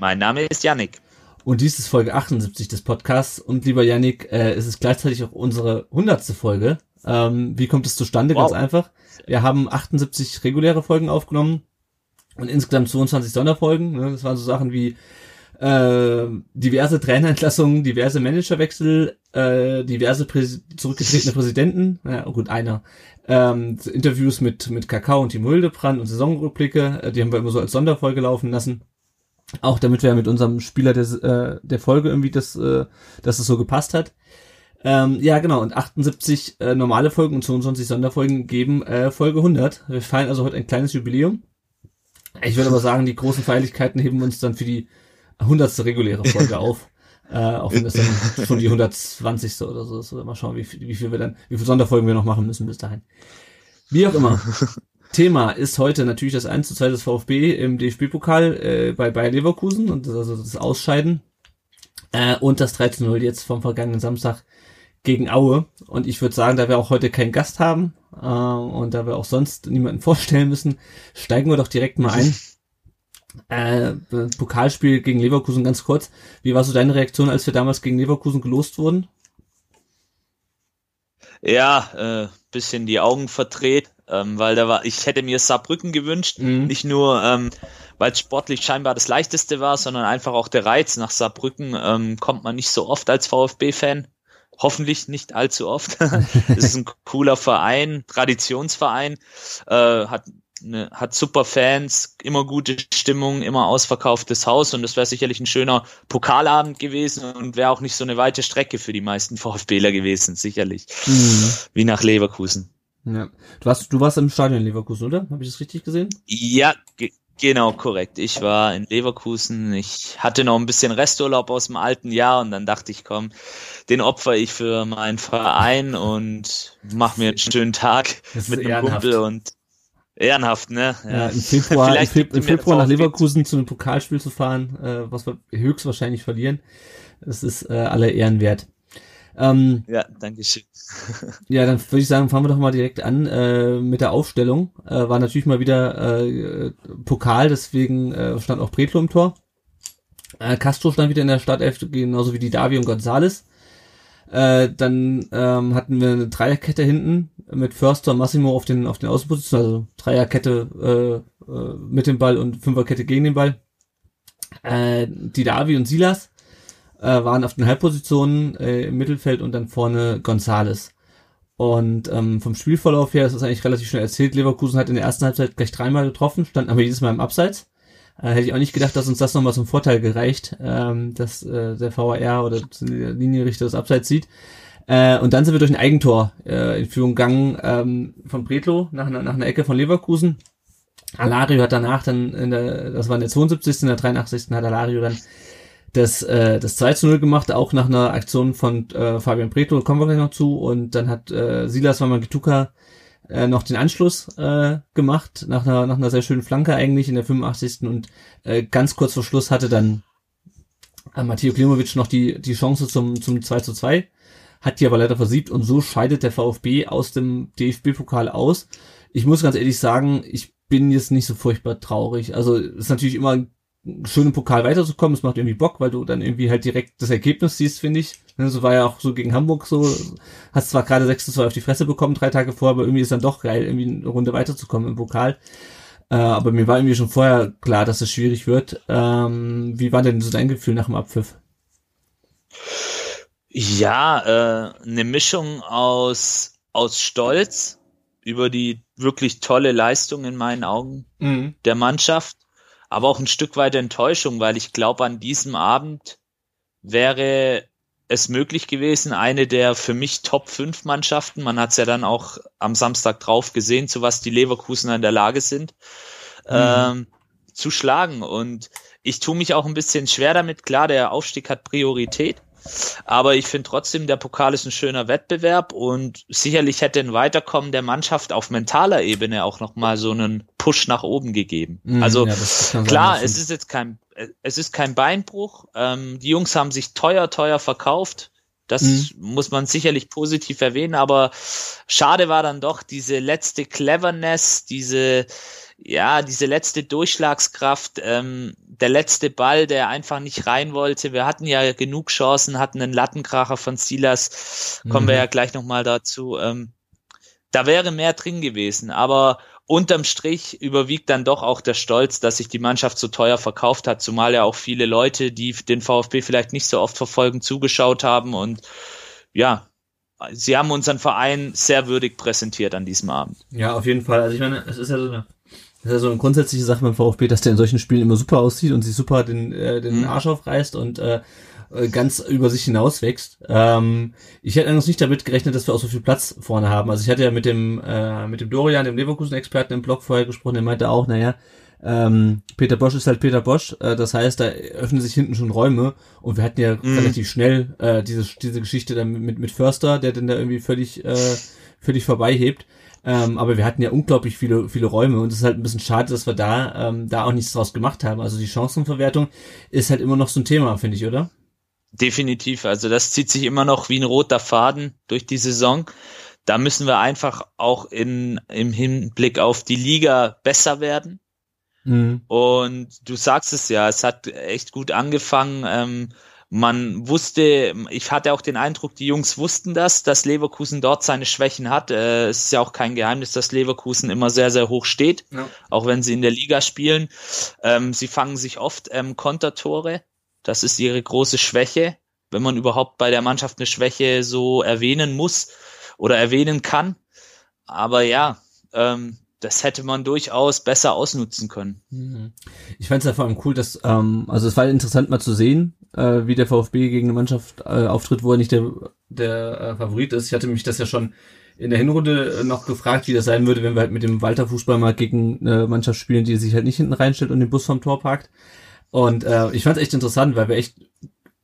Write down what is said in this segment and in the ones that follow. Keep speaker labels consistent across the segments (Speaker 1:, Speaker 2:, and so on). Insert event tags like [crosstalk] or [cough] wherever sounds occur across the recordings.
Speaker 1: Mein Name ist Yannick.
Speaker 2: Und dies ist Folge 78 des Podcasts. Und lieber Yannick, äh, es ist gleichzeitig auch unsere hundertste Folge. Ähm, wie kommt es zustande? Wow. Ganz einfach. Wir haben 78 reguläre Folgen aufgenommen und insgesamt 22 Sonderfolgen. Ne? Das waren so Sachen wie äh, diverse Trainerentlassungen, diverse Managerwechsel, äh, diverse Präs zurückgetretene Präsidenten, ja gut, einer, ähm, Interviews mit, mit Kakao und Timo Hildebrand und Saisonrückblicke, äh, die haben wir immer so als Sonderfolge laufen lassen. Auch damit wir mit unserem Spieler des, äh, der Folge irgendwie das, äh, dass es so gepasst hat. Ähm, ja, genau, und 78 äh, normale Folgen und 22 Sonderfolgen geben äh, Folge 100. Wir feiern also heute ein kleines Jubiläum. Ich würde aber sagen, die großen Feierlichkeiten heben wir uns dann für die 100. reguläre Folge [laughs] auf. Äh, auch wenn das dann schon die 120. oder so ist. Mal schauen, wie viel, wie viel wir dann, wie viele Sonderfolgen wir noch machen müssen bis dahin. Wie auch immer. Thema ist heute natürlich das 1 zu 2 des VfB im DFB-Pokal äh, bei Bayer Leverkusen und das, also das Ausscheiden. Äh, und das 3 zu 0 jetzt vom vergangenen Samstag gegen Aue. Und ich würde sagen, da wir auch heute keinen Gast haben äh, und da wir auch sonst niemanden [laughs] vorstellen müssen, steigen wir doch direkt mal ein. Äh, Pokalspiel gegen Leverkusen ganz kurz. Wie war so deine Reaktion, als wir damals gegen Leverkusen gelost wurden?
Speaker 1: Ja, äh, bisschen die Augen verdreht, ähm, weil da war, ich hätte mir Saarbrücken gewünscht, mhm. nicht nur, ähm, weil es sportlich scheinbar das leichteste war, sondern einfach auch der Reiz nach Saarbrücken ähm, kommt man nicht so oft als VfB-Fan. Hoffentlich nicht allzu oft. [laughs] Es ist ein cooler Verein, Traditionsverein, äh, hat ne, hat super Fans, immer gute Stimmung, immer ausverkauftes Haus und das wäre sicherlich ein schöner Pokalabend gewesen und wäre auch nicht so eine weite Strecke für die meisten [laughs] VfBler gewesen, sicherlich. Mhm. Wie nach Leverkusen.
Speaker 2: Ja. Du warst, du warst im Stadion in Leverkusen, oder? Habe ich das richtig gesehen?
Speaker 1: Ja, ge genau, korrekt. Ich war in Leverkusen. Ich hatte noch ein bisschen Resturlaub aus dem alten Jahr und dann dachte ich, komm, den opfer ich für meinen Verein und mach mir einen schönen Tag mit einem Kumpel und Ehrenhaft, ne?
Speaker 2: Ja, ja im Februar, [laughs] im, Fe im Februar nach Leverkusen zu einem Pokalspiel zu fahren, äh, was wir höchstwahrscheinlich verlieren, das ist äh, alle Ehren wert.
Speaker 1: Ähm, ja, danke schön. [laughs]
Speaker 2: ja, dann würde ich sagen, fangen wir doch mal direkt an äh, mit der Aufstellung. Äh, war natürlich mal wieder äh, Pokal, deswegen äh, stand auch Bretlo im Tor. Äh, Castro stand wieder in der Startelf, genauso wie die Davi und Gonzales. Äh, dann ähm, hatten wir eine Dreierkette hinten mit Förster und Massimo auf den auf den Außenpositionen, also Dreierkette äh, äh, mit dem Ball und Fünferkette gegen den Ball. Äh, die Davi und Silas äh, waren auf den Halbpositionen äh, im Mittelfeld und dann vorne Gonzales. Und ähm, vom Spielverlauf her ist es eigentlich relativ schnell erzählt. Leverkusen hat in der ersten Halbzeit gleich dreimal getroffen, stand aber jedes Mal im Abseits. Äh, hätte ich auch nicht gedacht, dass uns das nochmal zum Vorteil gereicht, ähm, dass äh, der VAR oder der Linienrichter das Abseits sieht. Äh, und dann sind wir durch ein Eigentor äh, in Führung gegangen ähm, von Bretlo nach, nach einer Ecke von Leverkusen. Alario hat danach dann, in der, das war in der 72. in der 83. hat Alario dann das, äh, das 2 zu 0 gemacht, auch nach einer Aktion von äh, Fabian Bretlo, kommen wir gleich noch zu. Und dann hat äh, Silas Wamangituka äh, noch den Anschluss äh, gemacht, nach einer, nach einer sehr schönen Flanke eigentlich in der 85. Und äh, ganz kurz vor Schluss hatte dann äh, Matteo Klimovic noch die, die Chance zum, zum 2 zu 2, hat die aber leider versiebt und so scheidet der VfB aus dem DFB-Pokal aus. Ich muss ganz ehrlich sagen, ich bin jetzt nicht so furchtbar traurig. Also ist natürlich immer schön im Pokal weiterzukommen. Es macht irgendwie Bock, weil du dann irgendwie halt direkt das Ergebnis siehst, finde ich. Ne, so war ja auch so gegen Hamburg so. Hast zwar gerade 6 zu 2 auf die Fresse bekommen, drei Tage vorher, aber irgendwie ist dann doch geil, irgendwie eine Runde weiterzukommen im Pokal. Äh, aber mir war irgendwie schon vorher klar, dass es schwierig wird. Ähm, wie war denn so dein Gefühl nach dem Abpfiff?
Speaker 1: Ja, äh, eine Mischung aus, aus Stolz über die wirklich tolle Leistung in meinen Augen mhm. der Mannschaft aber auch ein Stück weit Enttäuschung, weil ich glaube, an diesem Abend wäre es möglich gewesen, eine der für mich Top 5 Mannschaften, man hat es ja dann auch am Samstag drauf gesehen, zu was die Leverkusener in der Lage sind, mhm. ähm, zu schlagen. Und ich tue mich auch ein bisschen schwer damit. Klar, der Aufstieg hat Priorität. Aber ich finde trotzdem, der Pokal ist ein schöner Wettbewerb und sicherlich hätte ein Weiterkommen der Mannschaft auf mentaler Ebene auch nochmal so einen Push nach oben gegeben. Mhm, also ja, klar, sein, es ist jetzt kein, es ist kein Beinbruch. Ähm, die Jungs haben sich teuer, teuer verkauft. Das mhm. muss man sicherlich positiv erwähnen, aber schade war dann doch diese letzte Cleverness, diese, ja, diese letzte Durchschlagskraft, ähm, der letzte Ball, der einfach nicht rein wollte. Wir hatten ja genug Chancen, hatten einen Lattenkracher von Silas, kommen mhm. wir ja gleich nochmal dazu. Ähm, da wäre mehr drin gewesen, aber unterm Strich überwiegt dann doch auch der Stolz, dass sich die Mannschaft so teuer verkauft hat, zumal ja auch viele Leute, die den VfB vielleicht nicht so oft verfolgen, zugeschaut haben und ja, sie haben unseren Verein sehr würdig präsentiert an diesem Abend.
Speaker 2: Ja, auf jeden Fall. Also ich meine, es ist ja so eine das ist ja so eine grundsätzliche Sache beim VfB, dass der in solchen Spielen immer super aussieht und sich super den, äh, den mhm. Arsch aufreißt und äh, äh, ganz über sich hinaus wächst. Ähm, ich hätte eigentlich nicht damit gerechnet, dass wir auch so viel Platz vorne haben. Also ich hatte ja mit dem äh, mit dem Dorian, dem Leverkusen-Experten im Blog vorher gesprochen, der meinte auch, naja, ähm, Peter Bosch ist halt Peter Bosch, äh, das heißt, da öffnen sich hinten schon Räume und wir hatten ja mhm. relativ schnell äh, diese diese Geschichte dann mit mit Förster, der dann da irgendwie völlig äh, völlig vorbeihebt. Ähm, aber wir hatten ja unglaublich viele, viele Räume und es ist halt ein bisschen schade, dass wir da, ähm, da auch nichts draus gemacht haben. Also die Chancenverwertung ist halt immer noch so ein Thema, finde ich, oder?
Speaker 1: Definitiv. Also das zieht sich immer noch wie ein roter Faden durch die Saison. Da müssen wir einfach auch in, im Hinblick auf die Liga besser werden. Mhm. Und du sagst es ja, es hat echt gut angefangen. Ähm, man wusste, ich hatte auch den Eindruck, die Jungs wussten das, dass Leverkusen dort seine Schwächen hat. Äh, es ist ja auch kein Geheimnis, dass Leverkusen immer sehr, sehr hoch steht, ja. auch wenn sie in der Liga spielen. Ähm, sie fangen sich oft ähm, Kontertore. Das ist ihre große Schwäche, wenn man überhaupt bei der Mannschaft eine Schwäche so erwähnen muss oder erwähnen kann. Aber ja, ähm, das hätte man durchaus besser ausnutzen können.
Speaker 2: Mhm. Ich fand es ja vor allem cool, dass, ähm, also es war interessant mal zu sehen, äh, wie der VfB gegen eine Mannschaft äh, auftritt, wo er nicht der, der äh, Favorit ist. Ich hatte mich das ja schon in der Hinrunde noch gefragt, wie das sein würde, wenn wir halt mit dem Walter Fußball mal gegen eine Mannschaft spielen, die sich halt nicht hinten reinstellt und den Bus vom Tor parkt. Und äh, ich fand es echt interessant, weil wir echt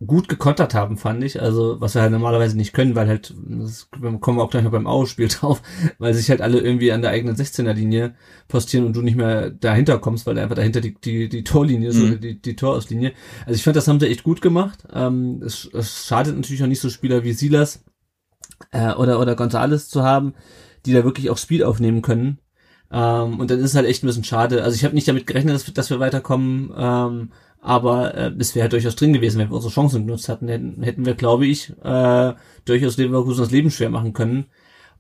Speaker 2: gut gekontert haben, fand ich. Also, was wir halt normalerweise nicht können, weil halt, das kommen wir auch gleich noch beim Ausspiel [laughs] drauf, weil sich halt alle irgendwie an der eigenen 16er-Linie postieren und du nicht mehr dahinter kommst, weil einfach dahinter die, die, die Torlinie ist mhm. oder die, die Torauslinie. Also ich fand, das haben sie echt gut gemacht. Ähm, es, es schadet natürlich auch nicht so Spieler wie Silas äh, oder, oder Gonzales zu haben, die da wirklich auch Speed aufnehmen können. Ähm, und dann ist es halt echt ein bisschen schade. Also ich habe nicht damit gerechnet, dass, dass wir weiterkommen. Ähm, aber äh, es wäre durchaus drin gewesen, wenn wir unsere Chancen genutzt hatten, hätten, hätten wir, glaube ich, äh, durchaus Leverkusen das Leben schwer machen können.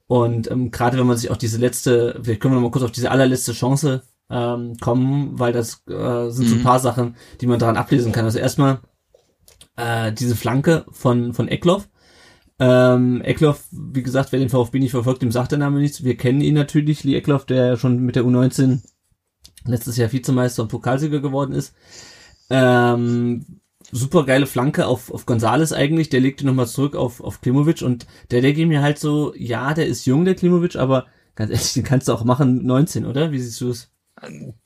Speaker 2: Und ähm, gerade wenn man sich auch diese letzte, vielleicht können wir noch mal kurz auf diese allerletzte Chance ähm, kommen, weil das äh, sind so ein mhm. paar Sachen, die man daran ablesen kann. Also erstmal äh, diese Flanke von von Eckloff. Ähm, Eckloff, wie gesagt, wer den VfB nicht verfolgt, dem sagt der Name nichts. Wir kennen ihn natürlich, Lee Eckloff, der schon mit der U19 letztes Jahr Vizemeister und Pokalsieger geworden ist. Ähm, super geile Flanke auf, auf Gonzales eigentlich, der legte nochmal zurück auf, auf Klimovic und der, ging mir halt so, ja, der ist jung, der Klimovic, aber ganz ehrlich, den kannst du auch machen, 19, oder? Wie siehst du es?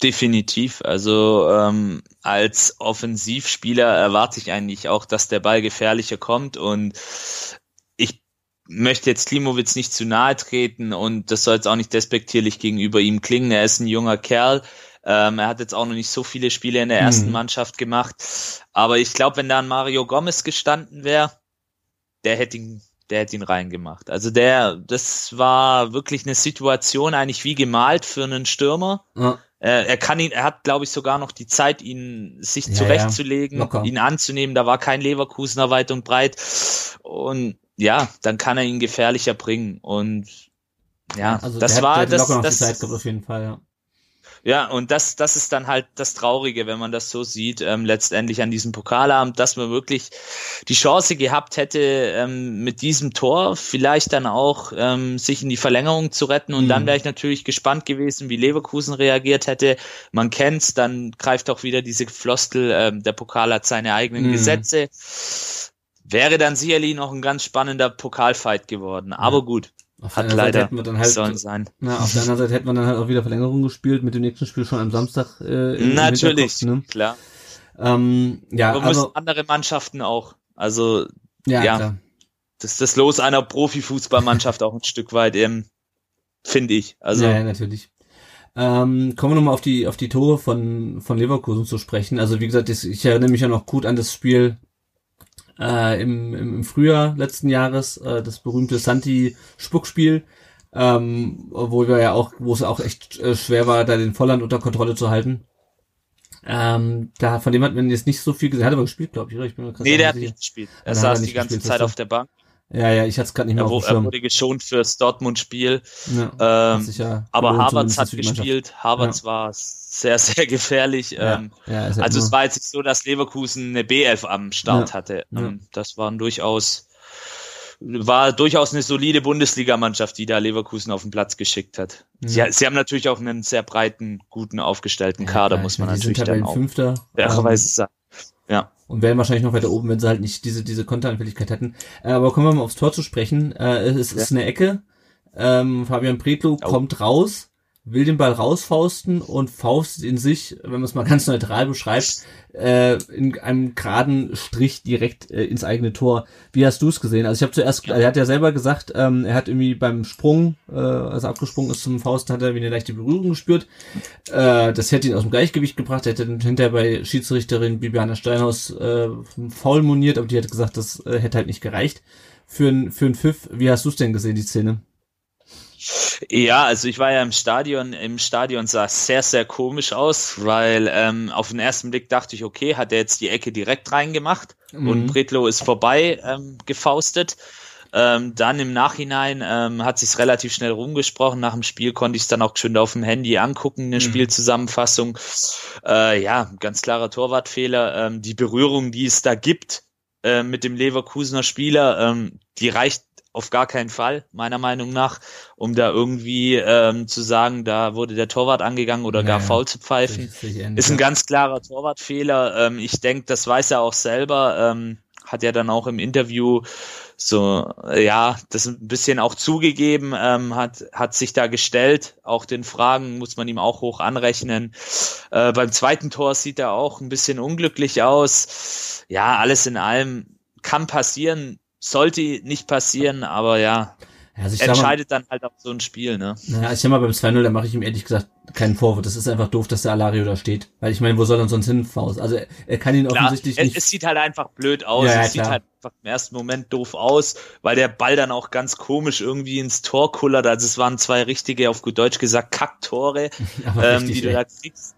Speaker 1: Definitiv. Also ähm, als Offensivspieler erwarte ich eigentlich auch, dass der Ball gefährlicher kommt und ich möchte jetzt Klimowitz nicht zu nahe treten und das soll jetzt auch nicht despektierlich gegenüber ihm klingen. Er ist ein junger Kerl, ähm, er hat jetzt auch noch nicht so viele Spiele in der ersten mhm. Mannschaft gemacht. Aber ich glaube, wenn da ein Mario Gomez gestanden wäre, der hätte ihn, der hätte ihn reingemacht. Also der, das war wirklich eine Situation eigentlich wie gemalt für einen Stürmer. Ja. Er, er kann ihn, er hat, glaube ich, sogar noch die Zeit, ihn sich ja, zurechtzulegen, ja. ihn anzunehmen. Da war kein Leverkusener weit und breit. Und ja, dann kann er ihn gefährlicher bringen. Und ja, also das war hat, das. das
Speaker 2: Zeit auf jeden Fall, ja.
Speaker 1: Ja, und das, das ist dann halt das Traurige, wenn man das so sieht, ähm, letztendlich an diesem Pokalabend, dass man wirklich die Chance gehabt hätte, ähm, mit diesem Tor vielleicht dann auch ähm, sich in die Verlängerung zu retten. Und mhm. dann wäre ich natürlich gespannt gewesen, wie Leverkusen reagiert hätte. Man kennt's, dann greift auch wieder diese Floskel, ähm, der Pokal hat seine eigenen mhm. Gesetze. Wäre dann sicherlich noch ein ganz spannender Pokalfight geworden. Aber gut,
Speaker 2: Auf
Speaker 1: Hat
Speaker 2: der anderen Seite
Speaker 1: leider
Speaker 2: hätten wir dann halt,
Speaker 1: sollen sein.
Speaker 2: na, auf der anderen Seite hätten wir dann halt auch wieder Verlängerung gespielt mit dem nächsten Spiel schon am Samstag. Äh,
Speaker 1: Natürlich,
Speaker 2: Ne?
Speaker 1: klar.
Speaker 2: Ähm, ja,
Speaker 1: Aber müssen
Speaker 2: also,
Speaker 1: andere Mannschaften auch. Also
Speaker 2: ja,
Speaker 1: ja. das ist das Los einer Profifußballmannschaft auch ein Stück weit, ähm, finde ich. Also
Speaker 2: ja, ja, natürlich. Ähm, kommen wir nochmal auf die, auf die Tore von, von Leverkusen zu sprechen. Also, wie gesagt, ich erinnere mich ja noch gut an das Spiel äh, im, im, im Frühjahr letzten Jahres, äh, das berühmte Santi-Spuckspiel, ähm, wo wir ja auch, wo es auch echt äh, schwer war, da den Volland unter Kontrolle zu halten. Ähm, da, von dem hat man jetzt nicht so viel gesehen. Hat aber gespielt, glaube ich, oder? Ich bin mir
Speaker 1: nee, der hat nicht gespielt. Er saß
Speaker 2: nicht
Speaker 1: die ganze
Speaker 2: gespielt,
Speaker 1: Zeit auf der Bank.
Speaker 2: Ja, ja, ich hatte es gerade nicht mehr
Speaker 1: Er,
Speaker 2: auf dem
Speaker 1: er
Speaker 2: Schirm.
Speaker 1: wurde geschont fürs Dortmund-Spiel.
Speaker 2: Ja,
Speaker 1: Ähm,
Speaker 2: hat sich ja
Speaker 1: aber Havertz hat gespielt. Havertz war sehr, sehr gefährlich.
Speaker 2: Ja,
Speaker 1: Ähm,
Speaker 2: ja, ja
Speaker 1: also es war jetzt nicht so, dass Leverkusen eine B11 am Start
Speaker 2: Ja,
Speaker 1: hatte.
Speaker 2: ja.
Speaker 1: Ähm, Das waren durchaus, war durchaus eine solide Bundesligamannschaft, die da Leverkusen auf den Platz geschickt hat. Sie, sie haben natürlich auch einen sehr breiten, guten, aufgestellten
Speaker 2: Ja,
Speaker 1: Kader, muss man natürlich
Speaker 2: sind
Speaker 1: dann auch
Speaker 2: Tabellenfünfter.
Speaker 1: fairerweise sagen. Ja.
Speaker 2: und wären wahrscheinlich noch weiter oben, wenn sie halt nicht diese, diese Konteranfälligkeit hätten. Äh, aber kommen wir mal aufs Tor zu sprechen. Äh, es ist eine Ecke. Ähm, Fabian Pretlo
Speaker 1: Oh.
Speaker 2: kommt raus, will den Ball rausfausten und faustet in sich, wenn man es mal ganz neutral beschreibt, äh, in einem geraden Strich direkt äh, ins eigene Tor. Wie hast du es gesehen? Also ich habe zuerst, er hat ja selber gesagt, ähm, er hat irgendwie beim Sprung, äh, als er abgesprungen ist zum Fausten, hat er wie eine leichte Berührung gespürt. Äh, das hätte ihn aus dem Gleichgewicht gebracht. Er hätte dann hinterher bei Schiedsrichterin Bibiana Steinhaus äh, faul moniert, aber die hat gesagt, das äh, hätte halt nicht gereicht für ein für ein Pfiff. Wie hast du es denn gesehen, die Szene?
Speaker 1: Ja, also ich war ja im Stadion. Im Stadion sah es sehr, sehr komisch aus, weil ähm, auf den ersten Blick dachte ich, okay, hat er jetzt die Ecke direkt reingemacht
Speaker 2: Mhm.
Speaker 1: und Bretlo ist vorbei ähm, gefaustet. Ähm, dann im Nachhinein ähm, hat sich's relativ schnell rumgesprochen. Nach dem Spiel konnte ich es dann auch schön auf dem Handy angucken, eine Spielzusammenfassung. Äh, ja, ganz klarer Torwartfehler. Ähm, die Berührung, die es da gibt äh, mit dem Leverkusener Spieler, ähm, die reicht auf gar keinen Fall, meiner Meinung nach, um da irgendwie ähm, zu sagen, da wurde der Torwart angegangen oder gar
Speaker 2: Naja,
Speaker 1: faul zu pfeifen. Ist ein ganz klarer Torwartfehler. Ähm, ich denke, das weiß er auch selber. Ähm, hat ja dann auch im Interview so, ja, das ein bisschen auch zugegeben, ähm, hat, hat sich da gestellt. Auch den Fragen muss man ihm auch hoch anrechnen. Äh, beim zweiten Tor sieht er auch ein bisschen unglücklich aus. Ja, alles in allem kann passieren, sollte nicht passieren, aber ja,
Speaker 2: also sag mal,
Speaker 1: entscheidet dann halt auch so ein Spiel, ne?
Speaker 2: Naja, ich sag mal, beim 2-0, da mache ich ihm ehrlich gesagt keinen Vorwurf. Das ist einfach doof, dass der Alario da steht. Weil ich meine, wo soll er sonst hin, Faust? Also er, kann ihn
Speaker 1: Klar,
Speaker 2: offensichtlich
Speaker 1: es,
Speaker 2: nicht.
Speaker 1: es sieht halt einfach blöd aus.
Speaker 2: Ja, ja,
Speaker 1: es sieht
Speaker 2: klar.
Speaker 1: halt einfach im ersten Moment doof aus, weil der Ball dann auch ganz komisch irgendwie ins Tor kullert. Also es waren zwei richtige, auf gut Deutsch gesagt, Kacktore, [laughs] ähm,
Speaker 2: richtig,
Speaker 1: die du da kriegst.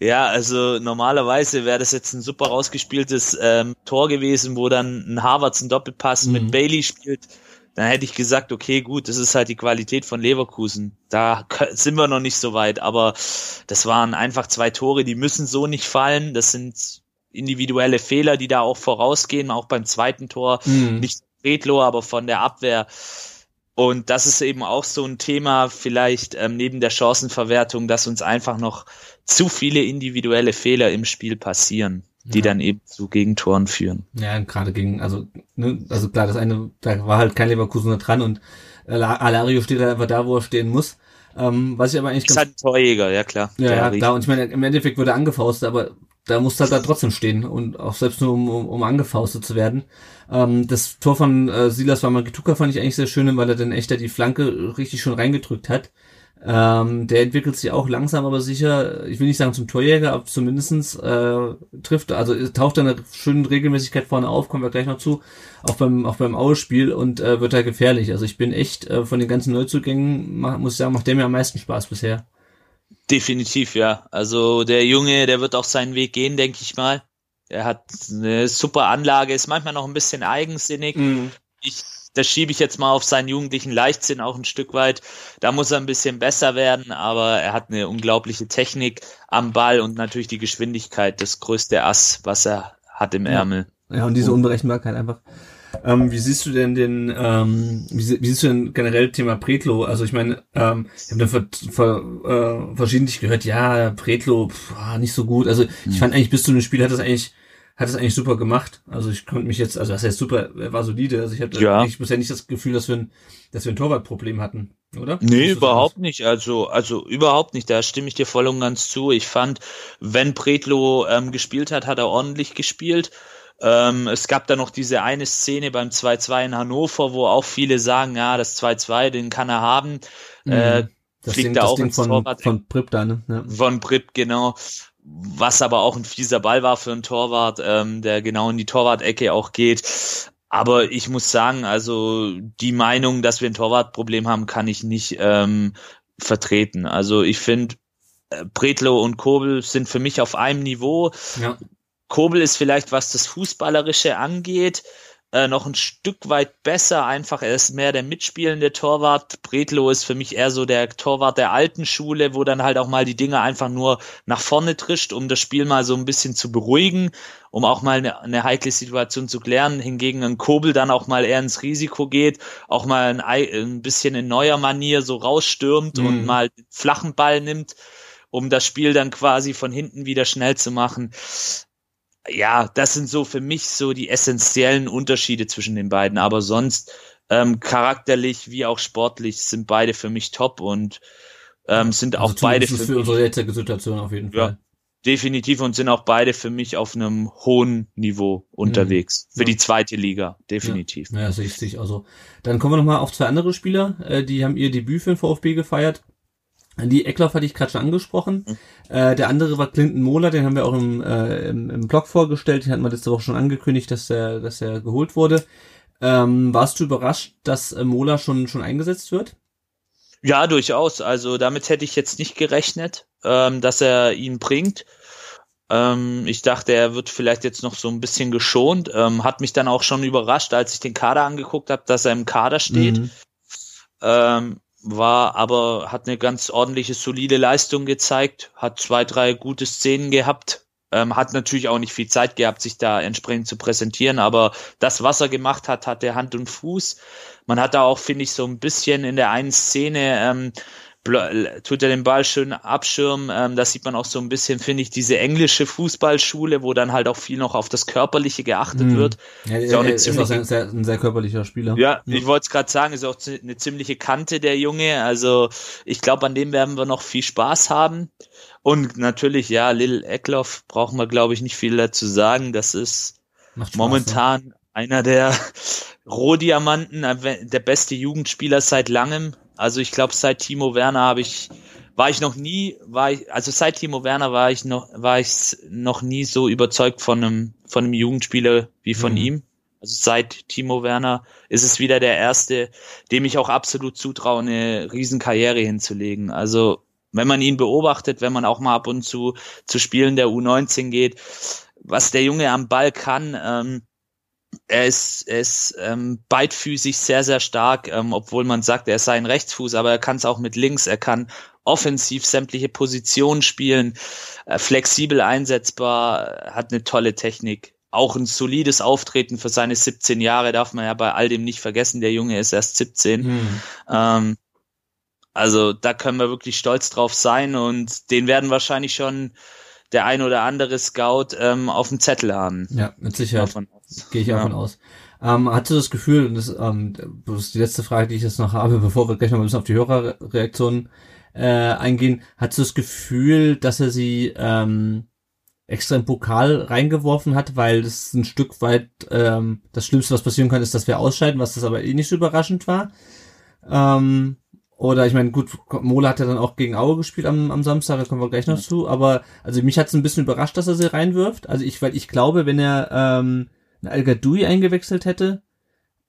Speaker 1: Ja, also normalerweise wäre das jetzt ein super rausgespieltes ähm, Tor gewesen, wo dann ein Harvards einen Doppelpass
Speaker 2: Mhm.
Speaker 1: mit Bailey spielt. Dann hätte ich gesagt, okay, gut, das ist halt die Qualität von Leverkusen. Da sind wir noch nicht so weit, aber das waren einfach zwei Tore, die müssen so nicht fallen. Das sind individuelle Fehler, die da auch vorausgehen, auch beim zweiten Tor.
Speaker 2: Mhm.
Speaker 1: Nicht Redlo, aber von der Abwehr. Und das ist eben auch so ein Thema, vielleicht ähm, neben der Chancenverwertung, dass uns einfach noch zu viele individuelle Fehler im Spiel passieren, die
Speaker 2: Ja.
Speaker 1: dann eben zu Gegentoren führen.
Speaker 2: Ja, gerade gegen, also, ne, also klar, das eine, da war halt kein Leverkusener dran und äh, Alario steht halt einfach da, wo er stehen muss. Ähm, was ich aber eigentlich
Speaker 1: Ist halt ein Torjäger, ja klar.
Speaker 2: ja, ja, klar, und ich meine, im Endeffekt wurde er angefaustet, aber da muss halt da trotzdem stehen und auch selbst nur um, um, um angefaustet zu werden. Ähm, das Tor von äh, Silas Wamagituka fand ich eigentlich sehr schön, weil er dann echt da die Flanke richtig schon reingedrückt hat. Ähm, der entwickelt sich auch langsam, aber sicher, ich will nicht sagen zum Torjäger, aber zumindestens äh, trifft, also taucht dann eine schöne Regelmäßigkeit vorne auf, kommen wir gleich noch zu, auch beim, auch beim Aue-Spiel und äh, wird da gefährlich. Also ich bin echt äh, von den ganzen Neuzugängen, mach, muss ich sagen, macht der mir am meisten Spaß bisher.
Speaker 1: Definitiv, ja. Also der Junge, der wird auch seinen Weg gehen, denke ich mal. Er hat eine super Anlage, ist manchmal noch ein bisschen eigensinnig. Ich, das schiebe ich jetzt mal auf seinen jugendlichen Leichtsinn auch ein Stück weit. Da muss er ein bisschen besser werden, aber er hat eine unglaubliche Technik am Ball und natürlich die Geschwindigkeit, das größte Ass, was er hat im
Speaker 2: Ja.
Speaker 1: Ärmel.
Speaker 2: Ja, und diese Unberechenbarkeit einfach. Ähm, wie siehst du denn den, ähm, wie, sie- wie siehst du denn generell Thema Pretlo? Also ich meine, ähm, ich habe dann ver, ver, äh, verschiedentlich gehört, ja, Pretlo, pff, ah, nicht so gut. Also ich fand eigentlich bis zu dem Spiel hat das eigentlich, hat es eigentlich super gemacht. Also ich konnte mich jetzt, also das heißt super, er war solide. Also ich hatte
Speaker 1: Ja.
Speaker 2: ich bisher nicht das Gefühl, dass wir ein, dass wir ein Torwartproblem hatten, oder?
Speaker 1: Nee,
Speaker 2: das
Speaker 1: überhaupt nicht. Also, also überhaupt nicht. Da stimme ich dir voll und ganz zu. Ich fand, wenn Pretlo ähm, gespielt hat, hat er ordentlich gespielt. Ähm, es gab da noch diese eine Szene beim 2-2 in Hannover, wo auch viele sagen, ja, das 2-2, den kann er haben. Äh,
Speaker 2: Mhm. Das
Speaker 1: fliegt
Speaker 2: Ding,
Speaker 1: da auch
Speaker 2: Ding
Speaker 1: ins
Speaker 2: von,
Speaker 1: Torwart.
Speaker 2: von Prip da, ne? Ja.
Speaker 1: von Prip, genau. Was aber auch ein fieser Ball war für einen Torwart, ähm, der genau in die Torwart-Ecke auch geht. Aber ich muss sagen, also die Meinung, dass wir ein Torwartproblem haben, kann ich nicht ähm, vertreten. Also ich finde, äh, Bretlo und Kobel sind für mich auf einem Niveau.
Speaker 2: ja.
Speaker 1: Kobel ist vielleicht, was das Fußballerische angeht, äh, noch ein Stück weit besser. Einfach, er ist mehr der mitspielende Torwart. Bretlo ist für mich eher so der Torwart der alten Schule, wo dann halt auch mal die Dinge einfach nur nach vorne trischt, um das Spiel mal so ein bisschen zu beruhigen, um auch mal eine, eine heikle Situation zu klären. Hingegen ein Kobel dann auch mal eher ins Risiko geht, auch mal ein, Ei- ein bisschen in neuer Manier so rausstürmt
Speaker 2: Mhm.
Speaker 1: und mal flachen Ball nimmt, um das Spiel dann quasi von hinten wieder schnell zu machen ja, das sind so für mich so die essentiellen Unterschiede zwischen den beiden. Aber sonst ähm, charakterlich wie auch sportlich sind beide für mich top und ähm, sind auch
Speaker 2: Also
Speaker 1: beide für,
Speaker 2: für unsere jetzige Situation auf jeden
Speaker 1: Ja.
Speaker 2: Fall.
Speaker 1: definitiv und sind auch beide für mich auf einem hohen Niveau unterwegs. Für
Speaker 2: Ja.
Speaker 1: die zweite Liga, definitiv.
Speaker 2: Ja, sehe ich, sehe ich also. Dann kommen wir nochmal auf zwei andere Spieler, äh, die haben ihr Debüt für den VfB gefeiert. Die Eckloff hatte ich gerade schon angesprochen.
Speaker 1: Mhm.
Speaker 2: Äh, der andere war Clinton Mohler, den haben wir auch im, äh, im, im Blog vorgestellt. Den hatten wir letzte Woche schon angekündigt, dass er, dass er geholt wurde. Ähm, warst du überrascht, dass äh, Mohler schon, schon eingesetzt wird?
Speaker 1: Ja, durchaus. Also damit hätte ich jetzt nicht gerechnet, ähm, dass er ihn bringt. Ähm, ich dachte, er wird vielleicht jetzt noch so ein bisschen geschont. Ähm, hat mich dann auch schon überrascht, als ich den Kader angeguckt habe, dass er im Kader steht.
Speaker 2: Mhm.
Speaker 1: Ähm, war aber, hat eine ganz ordentliche, solide Leistung gezeigt, hat zwei, drei gute Szenen gehabt, ähm, hat natürlich auch nicht viel Zeit gehabt, sich da entsprechend zu präsentieren, aber das, was er gemacht hat, hat der Hand und Fuß. Man hat da auch, finde ich, so ein bisschen in der einen Szene, ähm, tut er den Ball schön abschirmen. Ähm, da sieht man auch so ein bisschen, finde ich, diese englische Fußballschule, wo dann halt auch viel noch auf das Körperliche geachtet
Speaker 2: Mhm.
Speaker 1: wird.
Speaker 2: Ja,
Speaker 1: Ist ja auch eine
Speaker 2: ist auch
Speaker 1: ziemliche-
Speaker 2: ein sehr, ein sehr körperlicher Spieler.
Speaker 1: Ja, ich wollte es gerade sagen, ist auch eine ziemliche Kante der Junge. Also ich glaube, an dem werden wir noch viel Spaß haben. Und natürlich, ja, Lil Eckloff brauchen wir, glaube ich, nicht viel dazu sagen. Das ist
Speaker 2: Spaß,
Speaker 1: momentan einer der [laughs] Rohdiamanten, äh, der beste Jugendspieler seit langem. Also ich glaube, seit Timo Werner habe ich, war ich noch nie, war ich, also seit Timo Werner war ich noch, war ich noch nie so überzeugt von einem, von einem Jugendspieler wie von
Speaker 2: Mhm.
Speaker 1: ihm. Also seit Timo Werner ist es wieder der erste, dem ich auch absolut zutraue, eine Riesenkarriere hinzulegen. Also wenn man ihn beobachtet, wenn man auch mal ab und zu zu Spielen der U19 geht, was der Junge am Ball kann, ähm, er ist, er ist ähm, beidfüßig sehr, sehr stark, ähm, obwohl man sagt, er sei ein Rechtsfuß, aber er kann es auch mit links, er kann offensiv sämtliche Positionen spielen, äh, flexibel einsetzbar, äh, hat eine tolle Technik. Auch ein solides Auftreten für seine 17 Jahre darf man ja bei all dem nicht vergessen. Der Junge ist erst 17.
Speaker 2: Mhm.
Speaker 1: Ähm, also da können wir wirklich stolz drauf sein und den werden wahrscheinlich schon der ein oder andere Scout ähm, auf dem Zettel haben.
Speaker 2: Ja, mit Sicherheit.
Speaker 1: Davon.
Speaker 2: Gehe ich
Speaker 1: Ja.
Speaker 2: auch von aus. Ähm, hast du das Gefühl, und das, ähm, das ist die letzte Frage, die ich jetzt noch habe, [laughs] bevor wir gleich noch ein bisschen auf die Hörerreaktionen äh, eingehen, hast du das Gefühl, dass er sie ähm, extra im Pokal reingeworfen hat, weil das ein Stück weit ähm, das Schlimmste, was passieren kann, ist, dass wir ausscheiden, was das aber eh nicht so überraschend war. Ähm, oder ich meine, gut, Mola hat ja dann auch gegen Aue gespielt am, am Samstag, da kommen wir gleich noch zu, aber also mich hat es ein bisschen überrascht, dass er sie reinwirft. Also ich, weil ich glaube, wenn er ähm, Al-Gadoui eingewechselt hätte,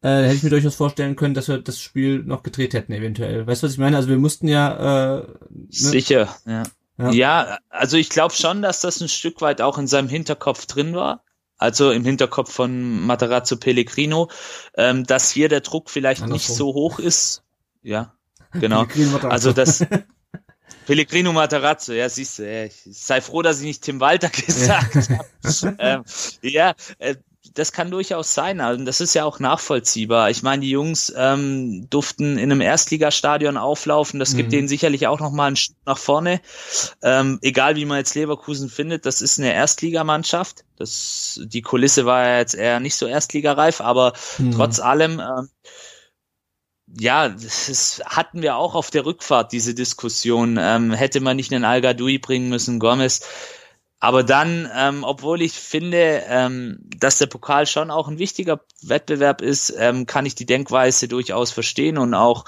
Speaker 2: äh, hätte ich mir durchaus vorstellen können, dass wir das Spiel noch gedreht hätten, eventuell. Weißt du, was ich meine? Also wir mussten ja äh, ne?
Speaker 1: Sicher, ja.
Speaker 2: Ja.
Speaker 1: Ja, also ich glaube schon, dass das ein Stück weit auch in seinem Hinterkopf drin war. Also im Hinterkopf von Matarazzo Pellegrino, ähm, dass hier der Druck vielleicht nicht
Speaker 2: Andersrum.
Speaker 1: so hoch ist. Ja, genau. Also das [laughs] Pellegrino Matarazzo, ja, siehst du, ja, ich sei froh, dass ich nicht Tim Walter [laughs] gesagt [laughs] habe. ähm, ja, äh, das kann durchaus sein. Also das ist ja auch nachvollziehbar. Ich meine, die Jungs ähm, durften in einem Erstligastadion auflaufen. Das gibt
Speaker 2: Mhm.
Speaker 1: denen sicherlich auch noch mal einen Schritt nach vorne. Ähm, egal wie man jetzt Leverkusen findet, das ist eine Erstligamannschaft. Das, die Kulisse war ja jetzt eher nicht so erstligareif, aber
Speaker 2: Mhm.
Speaker 1: trotz allem, ähm, ja, das hatten wir auch auf der Rückfahrt diese Diskussion. Ähm, hätte man nicht einen al bringen müssen, Gomez. Aber dann, ähm, obwohl ich finde, ähm, dass der Pokal schon auch ein wichtiger Wettbewerb ist, ähm, kann ich die Denkweise durchaus verstehen und auch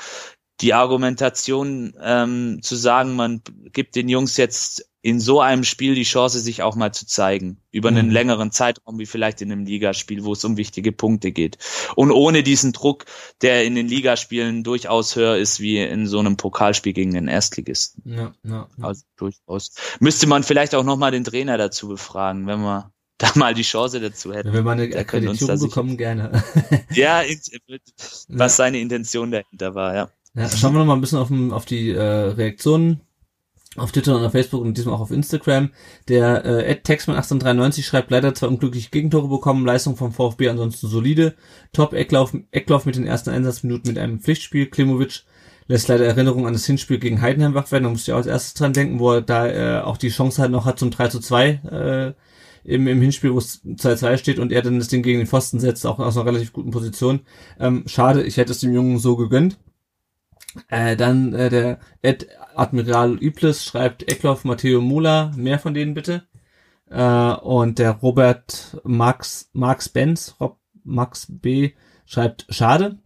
Speaker 1: die Argumentation ähm, zu sagen, man gibt den Jungs jetzt in so einem Spiel die Chance, sich auch mal zu zeigen. Über einen
Speaker 2: Mhm.
Speaker 1: längeren Zeitraum, wie vielleicht in einem Ligaspiel, wo es um wichtige Punkte geht. Und ohne diesen Druck, der in den Ligaspielen durchaus höher ist, wie in so einem Pokalspiel gegen den Erstligisten.
Speaker 2: Ja, ja, ja.
Speaker 1: Also durchaus. Müsste man vielleicht auch nochmal den Trainer dazu befragen, wenn wir [laughs] da mal die Chance dazu hätten.
Speaker 2: Wenn wir mal eine
Speaker 1: Der könnte uns
Speaker 2: Akkreditierung bekommen, gerne. [laughs]
Speaker 1: Ja, was seine Intention dahinter war, ja.
Speaker 2: Ja, schauen wir noch mal ein bisschen auf, auf die äh, Reaktionen auf Twitter und auf Facebook und diesmal auch auf Instagram. Der äh, Ed Texman 1893 schreibt leider zwei unglückliche Gegentore bekommen, Leistung vom VfB ansonsten solide. Top Ecklauf, Ecklauf mit den ersten Einsatzminuten mit einem Pflichtspiel. Klimovic lässt leider Erinnerung an das Hinspiel gegen Heidenheim wach werden. Da musste ich auch als erstes dran denken, wo er da äh, auch die Chance halt noch hat zum 3 zu 2 äh, im, im Hinspiel, wo es 2-2 steht und er dann das Ding gegen den Pfosten setzt, auch aus einer relativ guten Position. Ähm, schade, ich hätte es dem Jungen so gegönnt. Äh, dann äh, der Ed Admiral Iblis schreibt Eckloff, Matteo Mula, mehr von denen bitte. Äh, und der Robert Max, Max Benz, Rob, Max B, schreibt schade.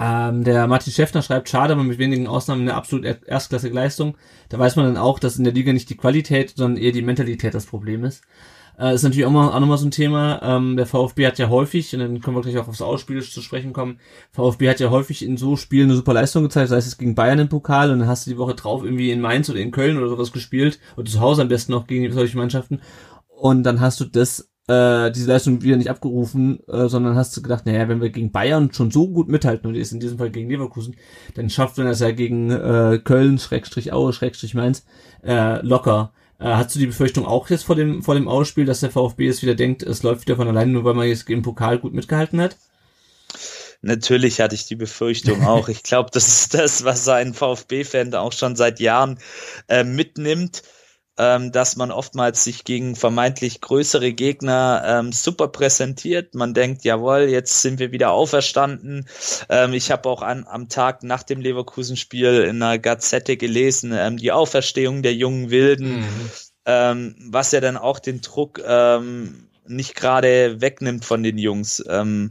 Speaker 2: Ähm, der Martin Schäffner schreibt schade, aber mit wenigen Ausnahmen eine absolut er- erstklassige Leistung. Da weiß man dann auch, dass in der Liga nicht die Qualität, sondern eher die Mentalität das Problem ist. Äh, ist natürlich auch, mal, auch nochmal so ein Thema. Ähm, der VfB hat ja häufig, und dann können wir gleich auch aufs Ausspiel zu sprechen kommen, VfB hat ja häufig in so Spielen eine super Leistung gezeigt, sei es gegen Bayern im Pokal und dann hast du die Woche drauf irgendwie in Mainz oder in Köln oder sowas gespielt oder zu Hause am besten noch gegen solche Mannschaften und dann hast du das äh, diese Leistung wieder nicht abgerufen, äh, sondern hast du gedacht, naja, wenn wir gegen Bayern schon so gut mithalten und ist in diesem Fall gegen Leverkusen, dann schafft man das ja gegen äh, Köln, Schrägstrich Aue, Schrägstrich Mainz, äh, locker. Äh, hast du die Befürchtung auch jetzt vor dem, vor dem Ausspiel, dass der VfB jetzt wieder denkt, es läuft wieder von alleine, nur weil man jetzt im Pokal gut mitgehalten hat?
Speaker 1: Natürlich hatte ich die Befürchtung [laughs] auch. Ich glaube, das ist das, was ein VfB-Fan auch schon seit Jahren äh, mitnimmt, ähm, dass man oftmals sich gegen vermeintlich größere Gegner ähm, super präsentiert. Man denkt, jawohl, jetzt sind wir wieder auferstanden. Ähm, ich habe auch an, am Tag nach dem Leverkusen-Spiel in einer Gazette gelesen, ähm, die Auferstehung der jungen Wilden, ähm, was ja dann auch den Druck ähm, nicht gerade wegnimmt von den Jungs. Ähm,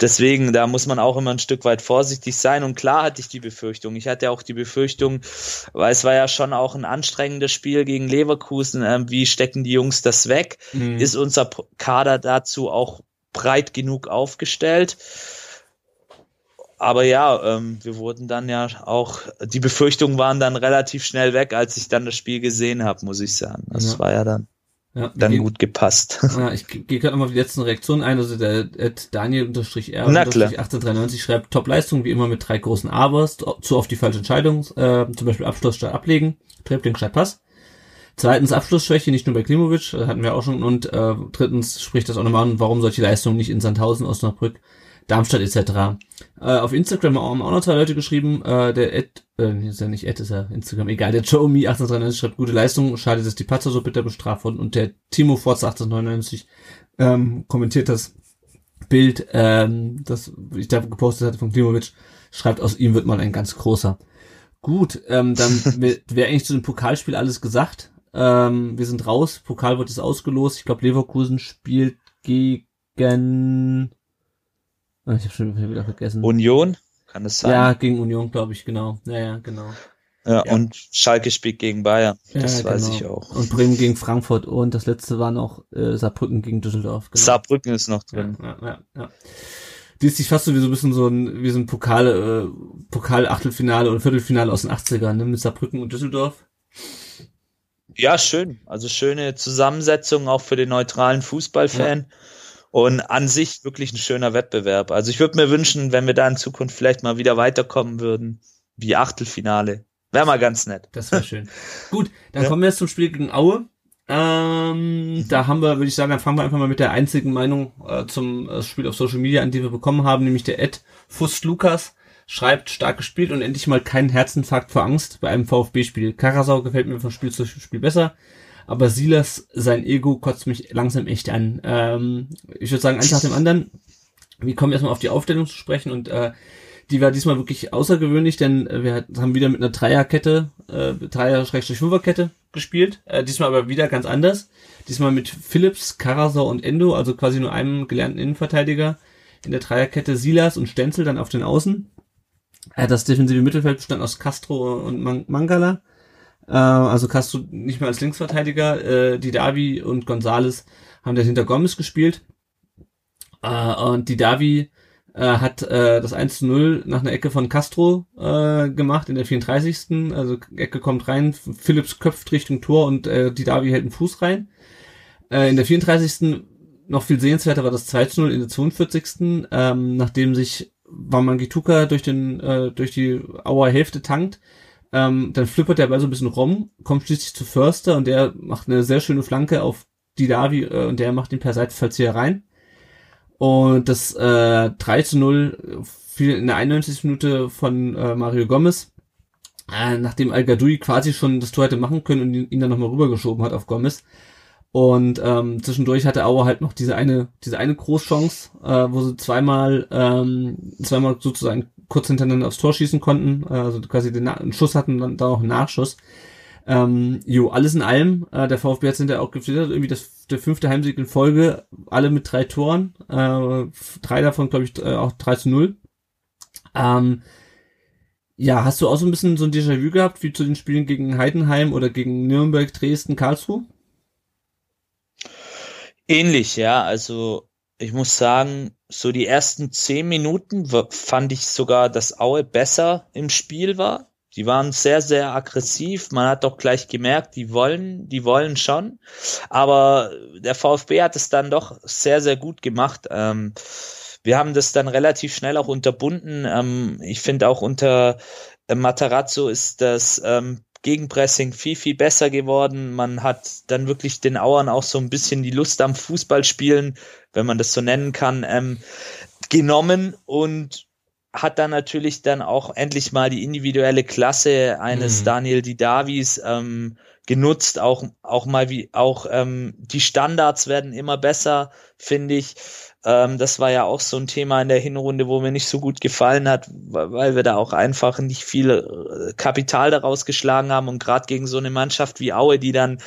Speaker 1: Deswegen, da muss man auch immer ein Stück weit vorsichtig sein. Und klar hatte ich die Befürchtung. Ich hatte auch die Befürchtung, weil es war ja schon auch ein anstrengendes Spiel gegen Leverkusen. Ähm, wie stecken die Jungs das weg?
Speaker 2: Mhm.
Speaker 1: Ist unser Kader dazu auch breit genug aufgestellt? Aber ja, ähm, wir wurden dann ja auch, die Befürchtungen waren dann relativ schnell weg, als ich dann das Spiel gesehen habe, muss ich sagen. Das
Speaker 2: Ja.
Speaker 1: war ja dann,
Speaker 2: ja,
Speaker 1: dann gut gepasst. [laughs]
Speaker 2: Ja, ich ge- gehe gerade nochmal auf die letzten Reaktionen ein. Also der Ed Daniel unterstrich R
Speaker 1: Na
Speaker 2: unterstrich
Speaker 1: klar.
Speaker 2: 1893 schreibt Top-Leistung, wie immer mit drei großen Abers, zu oft die falsche Entscheidung, äh, zum Beispiel Abschluss statt Ablegen, Dribbling statt Pass. Zweitens Abschlussschwäche, nicht nur bei Klimovic, äh, hatten wir auch schon. Und äh, drittens spricht das auch nochmal an, warum solche Leistungen nicht in Sandhausen, Osnabrück, Darmstadt etc. Äh, auf Instagram haben auch noch zwei Leute geschrieben. Äh, der Ed, äh, ist ja nicht Ed, ist ja Instagram, egal. Der Joe Me 1893 schreibt gute Leistung. Schade, dass die Patzer so bitter bestraft wurden. Und der Timo Forza 1899 ähm, kommentiert das Bild, ähm, das ich da gepostet hatte von Klimovic, schreibt, aus ihm wird mal ein ganz großer. Gut, ähm, dann [laughs] wäre eigentlich zu dem Pokalspiel alles gesagt. Ähm, wir sind raus. Pokal wird jetzt ausgelost. Ich glaube, Leverkusen spielt gegen. Ah, Ich habe schon wieder vergessen.
Speaker 1: Union, kann es sein?
Speaker 2: ja, gegen Union, glaube ich, genau. Ja, ja, genau.
Speaker 1: Ja, und Schalke spielt gegen Bayern. Das
Speaker 2: ja,
Speaker 1: weiß
Speaker 2: genau.
Speaker 1: ich auch.
Speaker 2: Und Bremen gegen Frankfurt und das letzte war noch äh, Saarbrücken gegen Düsseldorf. Genau.
Speaker 1: Saarbrücken ist noch drin.
Speaker 2: Ja, ja, ja. Die ist sich fast so wie so ein bisschen so ein, wie so ein Pokal, äh, Pokal-Achtelfinale oder Viertelfinale aus den 80ern, ne, mit Saarbrücken und Düsseldorf.
Speaker 1: Ja, schön. Also schöne Zusammensetzung auch für den neutralen Fußballfan. Und an sich wirklich ein schöner Wettbewerb. Also ich würde mir wünschen, wenn wir da in Zukunft vielleicht mal wieder weiterkommen würden, wie Achtelfinale. Wäre mal ganz nett.
Speaker 2: Das wäre schön. [laughs] Gut, dann
Speaker 1: Ja.
Speaker 2: kommen wir jetzt zum Spiel gegen Aue. Ähm, da haben wir, würde ich sagen, dann fangen wir einfach mal mit der einzigen Meinung äh, zum äh, Spiel auf Social Media an, die wir bekommen haben, nämlich der Ed Fuss Lukas schreibt, stark gespielt und endlich mal keinen Herzinfarkt vor Angst bei einem VfB-Spiel. Karasau gefällt mir von Spiel zu Spiel besser, aber Silas, sein Ego kotzt mich langsam echt an. Ähm, ich würde sagen, eins nach dem anderen. Wir kommen erstmal auf die Aufstellung zu sprechen und äh, die war diesmal wirklich außergewöhnlich, denn wir haben wieder mit einer Dreierkette, äh, Dreier-Fünferkette gespielt. Äh, diesmal aber wieder ganz anders. Diesmal mit Philips, Karasau und Endo, also quasi nur einem gelernten Innenverteidiger. In der Dreierkette Silas und Stenzel dann auf den Außen. Äh, das defensive Mittelfeld bestand aus Castro und Man Mangala. Äh, also Castro nicht mehr als Linksverteidiger. Äh, die Davi und Gonzales haben hinter Gomez gespielt. Äh, und die Davi äh, hat äh, das 1 zu 0 nach einer Ecke von Castro äh, gemacht in der 34. Also Ecke kommt rein, Philips köpft Richtung Tor und äh, die Davi hält einen Fuß rein. Äh, in der 34. noch viel sehenswerter war das 2 zu 0 in der 42. Ähm, nachdem sich Wamangituka durch den äh, durch die Auer Hälfte tankt. Ähm, dann flippert der Ball so ein bisschen rum, kommt schließlich zu Förster und der macht eine sehr schöne Flanke auf die Davi äh, und der macht ihn per Seitfallzieher rein. Und das äh, 3 zu 0 fiel in der 91. Minute von äh, Mario Gomez, äh, nachdem Al Gadoui quasi schon das Tor hätte machen können und ihn, ihn dann nochmal rübergeschoben hat auf Gomez. Und ähm, zwischendurch hatte Auer halt noch diese eine, diese eine Großchance, äh, wo sie zweimal, ähm, zweimal sozusagen kurz hintereinander aufs Tor schießen konnten, äh, also quasi den, Na Schuss hatten dann, dann auch einen Nachschuss. Ähm, jo, alles in allem, äh, der VfB hat hinterher auch gefiltert, irgendwie das, der fünfte Heimsieg in Folge, alle mit drei Toren, äh, drei davon, glaube ich, äh, auch 3 zu 0. Ähm, ja, hast du auch so ein bisschen so ein Déjà-vu gehabt, wie zu den Spielen gegen Heidenheim oder gegen Nürnberg, Dresden, Karlsruhe?
Speaker 1: Ähnlich, ja, also ich muss sagen, so die ersten zehn Minuten fand ich sogar, dass Aue besser im Spiel war. Die waren sehr, sehr aggressiv. Man hat doch gleich gemerkt, die wollen, die wollen schon. Aber der VfB hat es dann doch sehr, sehr gut gemacht. Ähm, wir haben das dann relativ schnell auch unterbunden. Ähm, ich finde auch unter äh, Matarazzo ist das ähm, Gegenpressing viel, viel besser geworden. Man hat dann wirklich den Auern auch so ein bisschen die Lust am Fußballspielen, wenn man das so nennen kann, ähm, genommen und hat dann natürlich dann auch endlich mal die individuelle Klasse eines mhm. Daniel Didavis ähm, genutzt, auch, auch mal wie, auch ähm, die Standards werden immer besser, finde ich. Ähm, das war ja auch so ein Thema in der Hinrunde, wo mir nicht so gut gefallen hat, weil wir da auch einfach nicht viel äh, Kapital daraus geschlagen haben und gerade gegen so eine Mannschaft wie Aue, die dann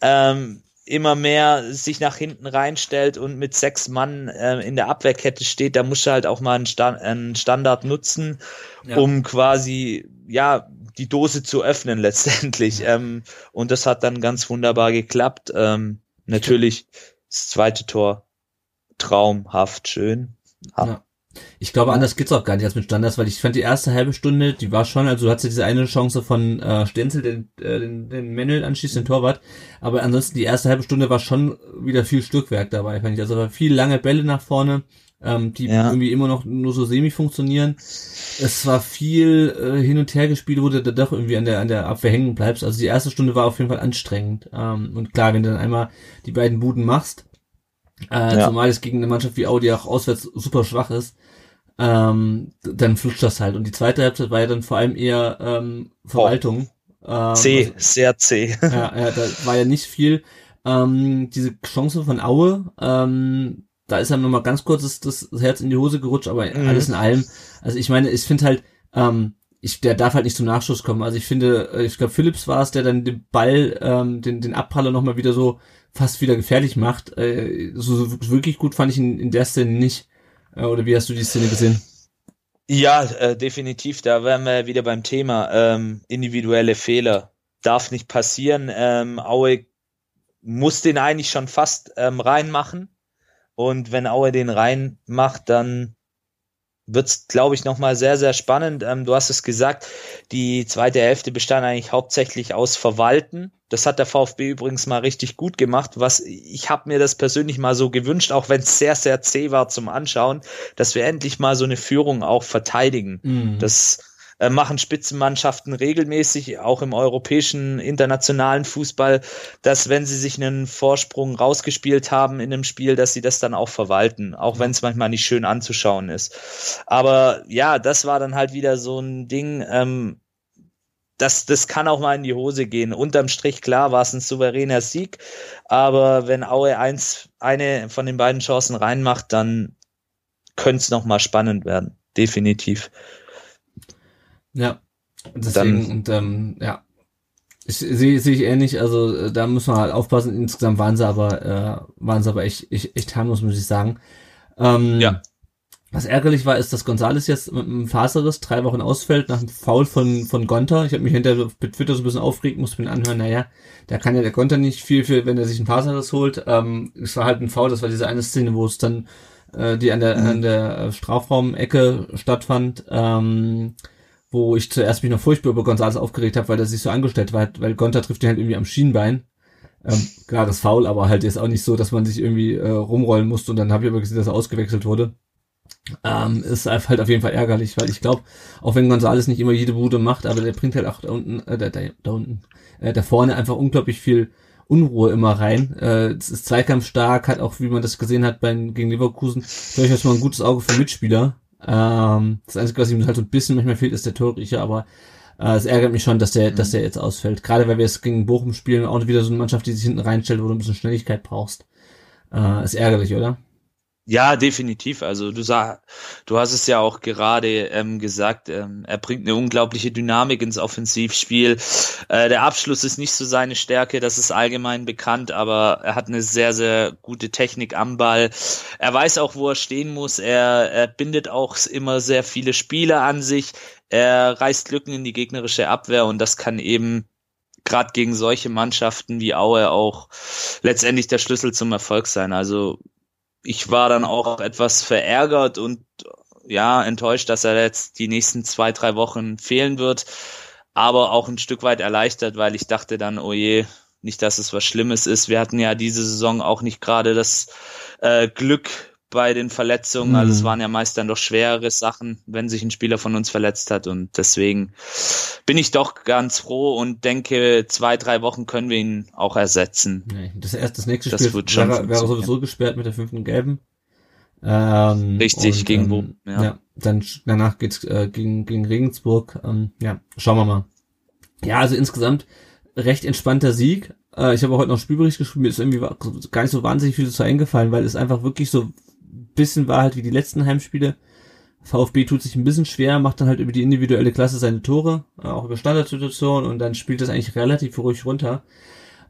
Speaker 1: ähm, immer mehr sich nach hinten reinstellt und mit sechs Mann äh, in der Abwehrkette steht, da muss er halt auch mal einen, Stand, einen Standard nutzen, ja. um quasi, ja, die Dose zu öffnen [laughs] letztendlich. Ähm, und das hat dann ganz wunderbar geklappt. Ähm, natürlich das zweite Tor traumhaft schön.
Speaker 2: Ja. Ich glaube, anders geht's auch gar nicht als mit Standards, weil ich fand die erste halbe Stunde, die war schon, also du hattest ja diese eine Chance von äh, Stenzel, den, äh, den, den Manuel anschließt, den Torwart, aber ansonsten die erste halbe Stunde war schon wieder viel Stückwerk dabei, fand ich. Also viel lange Bälle nach vorne, ähm, die ja. irgendwie immer noch nur so semi funktionieren. Es war viel äh, hin und her gespielt, wo du da doch irgendwie an der an der Abwehr hängen bleibst. Also die erste Stunde war auf jeden Fall anstrengend. Ähm, und klar, wenn du dann einmal die beiden Buden machst, äh, ja. Zumal es gegen eine Mannschaft wie Audi auch auswärts super schwach ist. Ähm, dann flutscht das halt. Und die zweite Halbzeit war ja dann vor allem eher ähm, Verwaltung.
Speaker 1: Ähm, C, also, sehr C.
Speaker 2: ja, ja, da war ja nicht viel. Ähm, diese Chance von Aue, ähm, da ist dann nochmal ganz kurz das, das Herz in die Hose gerutscht, aber mhm. alles in allem. Also ich meine, ich finde halt, ähm, ich, der darf halt nicht zum Nachschuss kommen. Also ich finde, äh, ich glaube, Philips war es, der dann den Ball, ähm, den, den Abpraller nochmal wieder so fast wieder gefährlich macht. Äh, so, so wirklich gut fand ich ihn in der Szene nicht. Äh, oder wie hast du die Szene gesehen?
Speaker 1: Ja, äh, definitiv. Da wären wir wieder beim Thema ähm, individuelle Fehler. Darf nicht passieren. Ähm, Aue muss den eigentlich schon fast ähm, reinmachen. Und wenn Aue den reinmacht, dann wird's, glaube ich, nochmal sehr, sehr spannend. Ähm, du hast es gesagt, die zweite Hälfte bestand eigentlich hauptsächlich aus Verwalten. Das hat der VfB übrigens mal richtig gut gemacht. Was ich habe mir das persönlich mal so gewünscht, auch wenn es sehr, sehr zäh war zum Anschauen, dass wir endlich mal so eine Führung auch verteidigen. Mhm. Das äh, machen Spitzenmannschaften regelmäßig, auch im europäischen internationalen Fußball, dass wenn sie sich einen Vorsprung rausgespielt haben in einem Spiel, dass sie das dann auch verwalten, auch wenn es manchmal nicht schön anzuschauen ist. Aber ja, das war dann halt wieder so ein Ding, ähm, das, das kann auch mal in die Hose gehen. Unterm Strich, klar, war es ein souveräner Sieg, aber wenn Aue eins, eine von den beiden Chancen reinmacht, dann könnte es nochmal spannend werden. Definitiv.
Speaker 2: Ja, deswegen, dann, und ähm, ja, ich sehe seh ich ähnlich, also äh, da muss man halt aufpassen. Insgesamt waren sie aber, äh, waren sie aber echt, echt, echt harmlos, muss ich sagen. Ähm, ja. Was ärgerlich war, ist, dass Gonzales jetzt mit einem Faserriss drei Wochen ausfällt nach einem Foul von, von Gonter. Ich habe mich hinterher mit Twitter so ein bisschen aufgeregt, musste mir anhören, naja, da kann ja der Gonter nicht viel für, wenn er sich einen Faserriss holt. Ähm, es war halt ein Foul, das war diese eine Szene, wo es dann, äh, die an der, mhm. an der Strafraumecke stattfand, ähm, wo ich zuerst mich noch furchtbar über Gonzales aufgeregt habe, weil er sich so angestellt war, weil Gonter trifft ihn halt irgendwie am Schienbein. Ähm, klar, das Foul, aber halt jetzt auch nicht so, dass man sich irgendwie äh, rumrollen musste und dann habe ich aber gesehen, dass er ausgewechselt wurde ähm, ist halt auf jeden Fall ärgerlich, weil ich glaube, auch wenn Gonzales nicht immer jede Bude macht, aber der bringt halt auch da unten, äh, da, da unten, äh, da vorne einfach unglaublich viel Unruhe immer rein. Äh, es ist zweikampfstark, hat auch, wie man das gesehen hat beim, gegen Leverkusen, durchaus mal ein gutes Auge für Mitspieler. Ähm, das Einzige, was ihm halt so ein bisschen manchmal fehlt, ist der Torriecher, aber äh, es ärgert mich schon, dass der, mhm. dass der jetzt ausfällt. Gerade weil wir es gegen Bochum spielen, auch wieder so eine Mannschaft, die sich hinten reinstellt, wo du ein bisschen Schnelligkeit brauchst. Äh, ist ärgerlich, oder?
Speaker 1: Ja, definitiv. Also du sag, du hast es ja auch gerade ähm, gesagt, ähm, er bringt eine unglaubliche Dynamik ins Offensivspiel. Äh, der Abschluss ist nicht so seine Stärke, das ist allgemein bekannt, aber er hat eine sehr, sehr gute Technik am Ball. Er weiß auch, wo er stehen muss. Er, er bindet auch immer sehr viele Spieler an sich. Er reißt Lücken in die gegnerische Abwehr und das kann eben gerade gegen solche Mannschaften wie Aue auch letztendlich der Schlüssel zum Erfolg sein. Also ich war dann auch etwas verärgert und ja, enttäuscht, dass er jetzt die nächsten zwei, drei Wochen fehlen wird, aber auch ein Stück weit erleichtert, weil ich dachte dann, oh je, nicht, dass es was Schlimmes ist. Wir hatten ja diese Saison auch nicht gerade das äh, Glück, bei den Verletzungen. Mhm. Also es mhm. waren ja meist dann doch schwerere Sachen, wenn sich ein Spieler von uns verletzt hat. Und deswegen bin ich doch ganz froh und denke, zwei, drei Wochen können wir ihn auch ersetzen.
Speaker 2: Nee, das erste, das nächste das Spiel wird schon wäre, wäre sowieso gesperrt mit der fünften Gelben. Ähm,
Speaker 1: Richtig, und, gegen ähm, wo?
Speaker 2: Ja. ja. dann danach geht's äh, gegen, gegen Regensburg. Ähm, ja, schauen wir mal. Ja, also insgesamt recht entspannter Sieg. Äh, ich habe heute noch Spielbericht geschrieben, mir ist irgendwie gar nicht so wahnsinnig viel zu eingefallen, weil es einfach wirklich so bisschen war halt wie die letzten Heimspiele. VfB tut sich ein bisschen schwer, macht dann halt über die individuelle Klasse seine Tore, äh, auch über Standardsituationen und dann spielt das eigentlich relativ ruhig runter.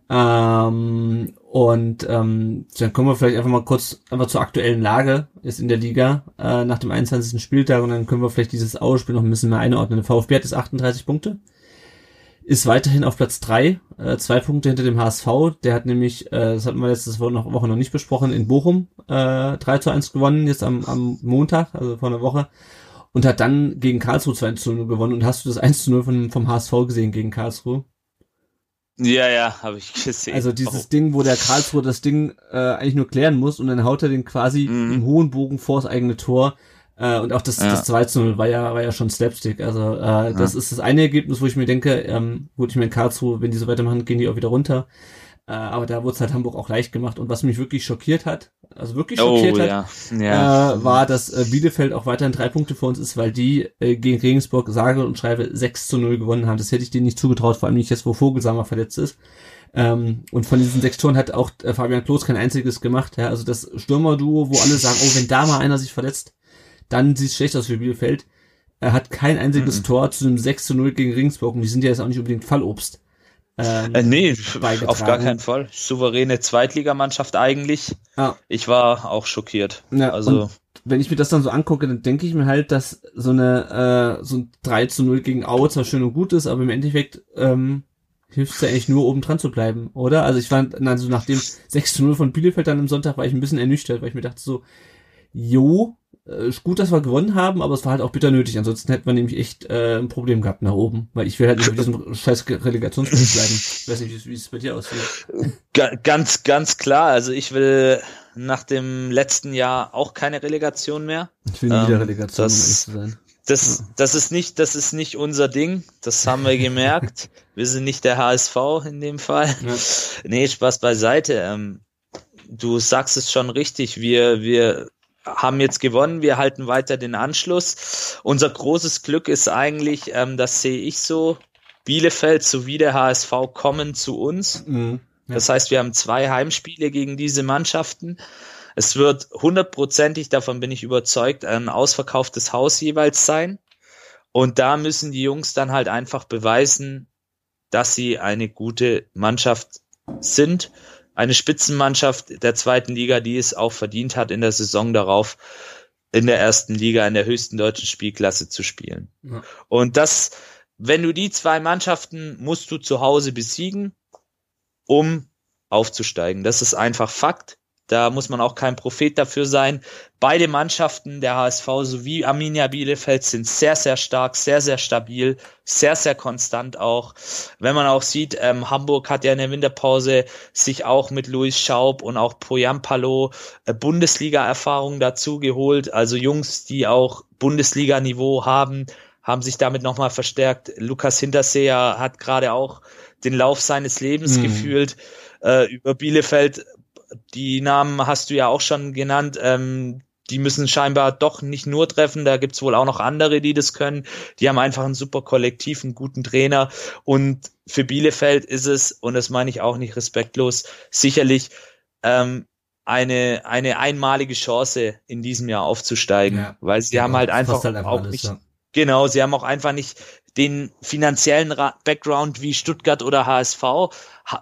Speaker 2: Ähm, und ähm, dann kommen wir vielleicht einfach mal kurz einfach zur aktuellen Lage ist in der Liga äh, nach dem 21. Spieltag und dann können wir vielleicht dieses Ausspiel noch ein bisschen mehr einordnen. Der VfB hat jetzt 38 Punkte ist weiterhin auf Platz drei, äh, zwei Punkte hinter dem HSV. Der hat nämlich, äh, das hatten wir letzte Woche noch, Woche noch nicht besprochen, in Bochum äh, 3 zu 1 gewonnen, jetzt am, am Montag, also vor einer Woche. Und hat dann gegen Karlsruhe 2 zu 0 gewonnen. Und hast du das 1 zu 0 von, vom HSV gesehen gegen Karlsruhe?
Speaker 1: Ja, ja, habe ich gesehen.
Speaker 2: Also dieses oh. Ding, wo der Karlsruhe das Ding äh, eigentlich nur klären muss und dann haut er den quasi mhm. im hohen Bogen vors eigene Tor äh, und auch das, ja. das 2 zu 0 war ja, war ja schon Slapstick. Also äh, das ja. ist das eine Ergebnis, wo ich mir denke, ähm, gut, ich mir in Karlsruhe, wenn die so weitermachen, gehen die auch wieder runter. Äh, aber da wurde es halt Hamburg auch leicht gemacht. Und was mich wirklich schockiert hat, also wirklich oh, schockiert oh, hat, ja. Äh, war, dass äh, Bielefeld auch weiterhin drei Punkte vor uns ist, weil die äh, gegen Regensburg sage und schreibe 6 zu 0 gewonnen haben. Das hätte ich denen nicht zugetraut, vor allem nicht jetzt, wo Vogelsammer verletzt ist. Ähm, und von diesen sechs Toren hat auch äh, Fabian Klos kein einziges gemacht. Ja? Also das Stürmerduo, wo alle sagen, oh, wenn da mal einer sich verletzt, dann sieht es schlecht aus für Bielefeld. Er hat kein einziges mhm. Tor zu einem 6 zu 0 gegen Regensburg und die sind ja jetzt auch nicht unbedingt Fallobst.
Speaker 1: Ähm, äh, nee, auf gar keinen Fall. Souveräne Zweitligamannschaft eigentlich. Ah. Ich war auch schockiert.
Speaker 2: Ja, also wenn ich mir das dann so angucke, dann denke ich mir halt, dass so eine äh, so ein 3 zu 0 gegen Aue zwar schön und gut ist, aber im Endeffekt ähm, hilft es ja eigentlich nur, oben dran zu bleiben, oder? Also ich fand, also nach dem 6 zu 0 von Bielefeld dann am Sonntag war ich ein bisschen ernüchtert, weil ich mir dachte so, jo, äh, gut, dass wir gewonnen haben, aber es war halt auch bitter nötig. Ansonsten hätten wir nämlich echt äh, ein Problem gehabt nach oben. Weil ich will halt nicht mit diesem [laughs] scheiß Relegationsspiel bleiben. Ich weiß nicht, wie es bei dir aussieht.
Speaker 1: Ganz, ganz klar. Also ich will nach dem letzten Jahr auch keine Relegation mehr.
Speaker 2: Ich will nie wieder ähm, Relegation, das, um ehrlich zu sein.
Speaker 1: Das, das ist nicht, das ist nicht unser Ding. Das haben wir gemerkt. [laughs] wir sind nicht der HSV in dem Fall. Ja. Nee, Spaß beiseite. Ähm, du sagst es schon richtig. Wir, wir haben jetzt gewonnen. Wir halten weiter den Anschluss. Unser großes Glück ist eigentlich, ähm, das sehe ich so. Bielefeld sowie der HSV kommen zu uns. Mhm. Ja. Das heißt, wir haben zwei Heimspiele gegen diese Mannschaften. Es wird hundertprozentig, davon bin ich überzeugt, ein ausverkauftes Haus jeweils sein. Und da müssen die Jungs dann halt einfach beweisen, dass sie eine gute Mannschaft sind. Eine Spitzenmannschaft der zweiten Liga, die es auch verdient hat, in der Saison darauf in der ersten Liga, in der höchsten deutschen Spielklasse zu spielen. Ja. Und das, wenn du die zwei Mannschaften musst du zu Hause besiegen, um aufzusteigen. Das ist einfach Fakt. Da muss man auch kein Prophet dafür sein. Beide Mannschaften, der HSV sowie Arminia Bielefeld, sind sehr, sehr stark, sehr, sehr stabil, sehr, sehr konstant auch. Wenn man auch sieht, ähm, Hamburg hat ja in der Winterpause sich auch mit Luis Schaub und auch Poyampalo äh, Bundesliga-Erfahrung dazu geholt. Also Jungs, die auch Bundesliga-Niveau haben, haben sich damit nochmal verstärkt. Lukas Hinterseher hat gerade auch den Lauf seines Lebens mhm. gefühlt. Äh, über Bielefeld die Namen hast du ja auch schon genannt. Ähm, die müssen scheinbar doch nicht nur treffen, da gibt's wohl auch noch andere, die das können. Die haben einfach ein super Kollektiv, einen guten Trainer. Und für Bielefeld ist es, und das meine ich auch nicht respektlos, sicherlich ähm, eine, eine einmalige Chance in diesem Jahr aufzusteigen, ja. weil sie ja, haben halt einfach, halt einfach auch alles, nicht, ja. genau, sie haben auch einfach nicht den finanziellen Background wie Stuttgart oder HSV,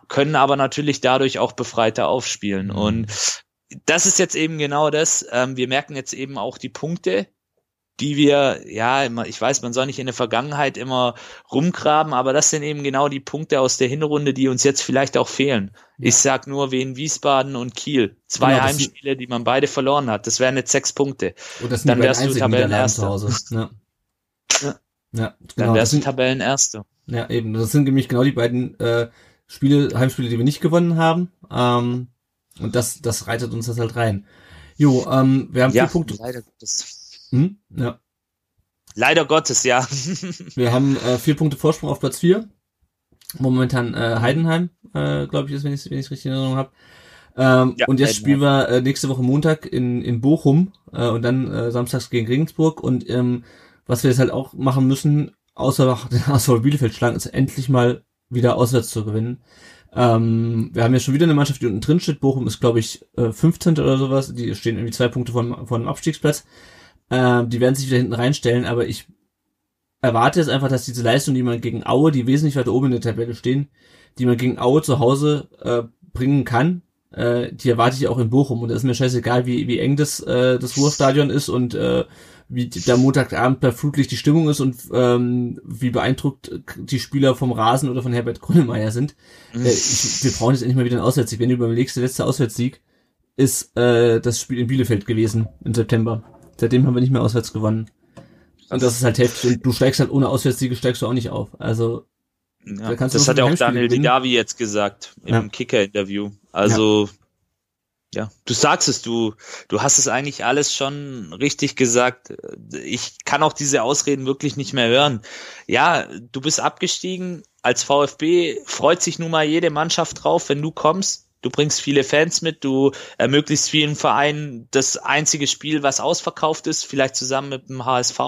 Speaker 1: können aber natürlich dadurch auch befreiter aufspielen. Mhm. Und das ist jetzt eben genau das. Ähm, wir merken jetzt eben auch die Punkte, die wir, ja, immer, ich weiß, man soll nicht in der Vergangenheit immer rumgraben, aber das sind eben genau die Punkte aus der Hinrunde, die uns jetzt vielleicht auch fehlen. Ja. Ich sag nur Wien Wiesbaden und Kiel. Zwei genau, Heimspiele, die man beide verloren hat. Das wären jetzt sechs Punkte.
Speaker 2: Und das Dann wärst du Tabellenerster. Ja.
Speaker 1: ja. Ja, genau. Dann wärst du Tabellenerster.
Speaker 2: Ja, eben. Das sind nämlich genau die beiden äh, Spiele, Heimspiele, die wir nicht gewonnen haben. Ähm, und das, das reitet uns das halt rein. Jo, ähm, wir haben ja, vier Punkte. Leider Gottes. Hm? Ja.
Speaker 1: Leider Gottes, ja.
Speaker 2: wir haben äh, vier Punkte Vorsprung auf Platz vier. Momentan äh, Heidenheim, äh, glaube ich, ist, wenn ich es wenn richtig in Erinnerung habe. Ähm, ja, und jetzt spielen wir äh, nächste Woche Montag in, in Bochum äh, und dann äh, samstags gegen Regensburg. Und ähm, was wir jetzt halt auch machen müssen, außer [laughs] den HSV Bielefeld schlagen, ist endlich mal wieder auswärts zu gewinnen. Ähm, wir haben ja schon wieder eine Mannschaft, die unten drin steht. Bochum ist, glaube ich, äh, 15. oder sowas. Die stehen irgendwie zwei Punkte von, von dem Abstiegsplatz. Äh, die werden sich wieder hinten reinstellen, aber ich erwarte jetzt einfach, dass diese Leistung, die man gegen Aue, die wesentlich weiter oben in der Tabelle stehen, die man gegen Aue zu Hause äh, bringen kann, äh, die erwarte ich auch in Bochum. Und es ist mir scheißegal, wie, wie eng das, äh, das Ruhrstadion ist und äh, wie der Montagabend per Flutlicht die Stimmung ist und ähm, wie beeindruckt die Spieler vom Rasen oder von Herbert Grönemeyer sind. Mhm. Äh, ich, wir brauchen jetzt endlich mal wieder einen Auswärtssieg. Wenn du überlegst, der letzte Auswärtssieg ist äh, das Spiel in Bielefeld gewesen im September. Seitdem haben wir nicht mehr auswärts gewonnen. Und das ist halt heftig. Und du steigst halt ohne Auswärtssiege, steigst du auch nicht auf. Also
Speaker 1: ja, da das hat ja auch Daniel Didavi jetzt gesagt im ja. Kicker-Interview. Also ja, du sagst es, du, du hast es eigentlich alles schon richtig gesagt. Ich kann auch diese Ausreden wirklich nicht mehr hören. Ja, du bist abgestiegen. Als VfB freut sich nun mal jede Mannschaft drauf, wenn du kommst. Du bringst viele Fans mit, du ermöglichst vielen Vereinen das einzige Spiel, was ausverkauft ist, vielleicht zusammen mit dem HSV.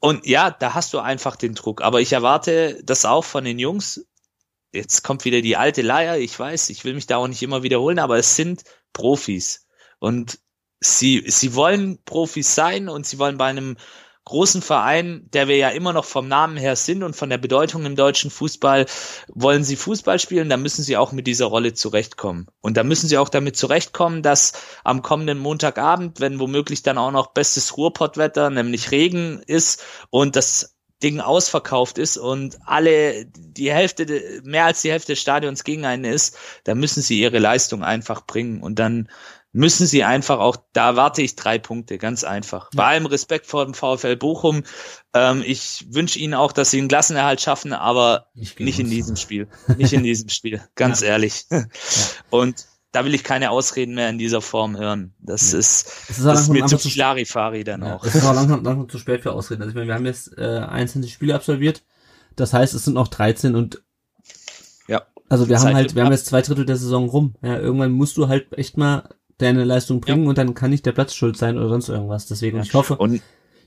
Speaker 1: Und ja, da hast du einfach den Druck. Aber ich erwarte das auch von den Jungs jetzt kommt wieder die alte Leier, ich weiß, ich will mich da auch nicht immer wiederholen, aber es sind Profis. Und sie, sie wollen Profis sein und sie wollen bei einem großen Verein, der wir ja immer noch vom Namen her sind und von der Bedeutung im deutschen Fußball, wollen sie Fußball spielen, dann müssen sie auch mit dieser Rolle zurechtkommen. Und da müssen sie auch damit zurechtkommen, dass am kommenden Montagabend, wenn womöglich dann auch noch bestes Ruhrpottwetter, nämlich Regen ist und das Ding ausverkauft ist und alle, die Hälfte, mehr als die Hälfte des Stadions gegen einen ist, da müssen sie ihre Leistung einfach bringen und dann müssen sie einfach auch, da warte ich drei Punkte, ganz einfach. Bei allem Respekt vor dem VfL Bochum. Ähm, ich wünsche ihnen auch, dass sie einen Klassenerhalt schaffen, aber nicht, nicht in diesem Spiel. Nicht in diesem Spiel, [laughs] ganz ja. ehrlich. Ja. Und da will ich keine Ausreden mehr in dieser Form hören. Das
Speaker 2: Ja.
Speaker 1: ist,
Speaker 2: Es ist,
Speaker 1: das ist mir zu viel Larifari dann
Speaker 2: ja,
Speaker 1: auch.
Speaker 2: es ist auch langsam, [laughs] langsam zu spät für Ausreden. Also ich meine, wir haben jetzt äh, 21 Spiele absolviert. Das heißt, es sind noch 13 und
Speaker 1: Ja.
Speaker 2: also wir
Speaker 1: Zeit
Speaker 2: haben halt, wir haben
Speaker 1: ab.
Speaker 2: jetzt zwei Drittel der Saison rum. Ja, irgendwann musst du halt echt mal deine Leistung bringen und dann kann nicht der Platz schuld sein oder sonst irgendwas. Deswegen,
Speaker 1: Ja.
Speaker 2: ich hoffe,
Speaker 1: Und